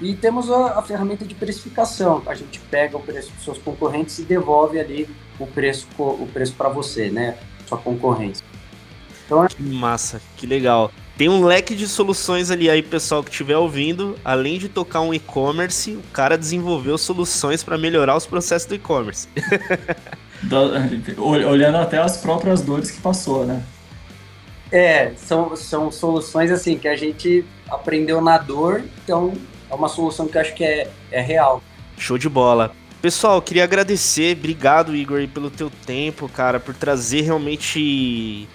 E temos a, a, ferramenta de precificação. A gente pega o preço dos seus concorrentes e devolve ali o preço, o preço para você, né? Sua concorrência. Então, é... Que massa, que legal. Tem um leque de soluções ali aí, pessoal que estiver ouvindo. Além de tocar um e-commerce, o cara desenvolveu soluções para melhorar os processos do e-commerce. Olhando até as próprias dores que passou, né? É, são, são soluções assim que a gente aprendeu na dor, então é uma solução que eu acho que é, é real. Show de bola. Pessoal, queria agradecer, obrigado Igor pelo teu tempo, cara, por trazer realmente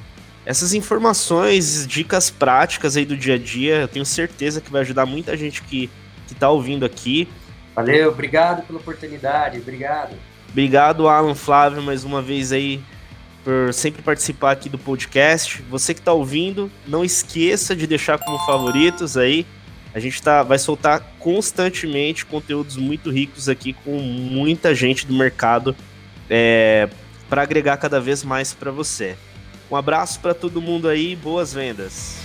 essas informações, dicas práticas aí do dia a dia. Eu tenho certeza que vai ajudar muita gente que, que tá ouvindo aqui. Valeu, obrigado pela oportunidade, obrigado. Obrigado, Alan Flávio, mais uma vez aí por sempre participar aqui do podcast. Você que está ouvindo, não esqueça de deixar como favoritos aí a gente tá, vai soltar constantemente conteúdos muito ricos aqui com muita gente do mercado é, para agregar cada vez mais para você. Um abraço para todo mundo aí, boas vendas.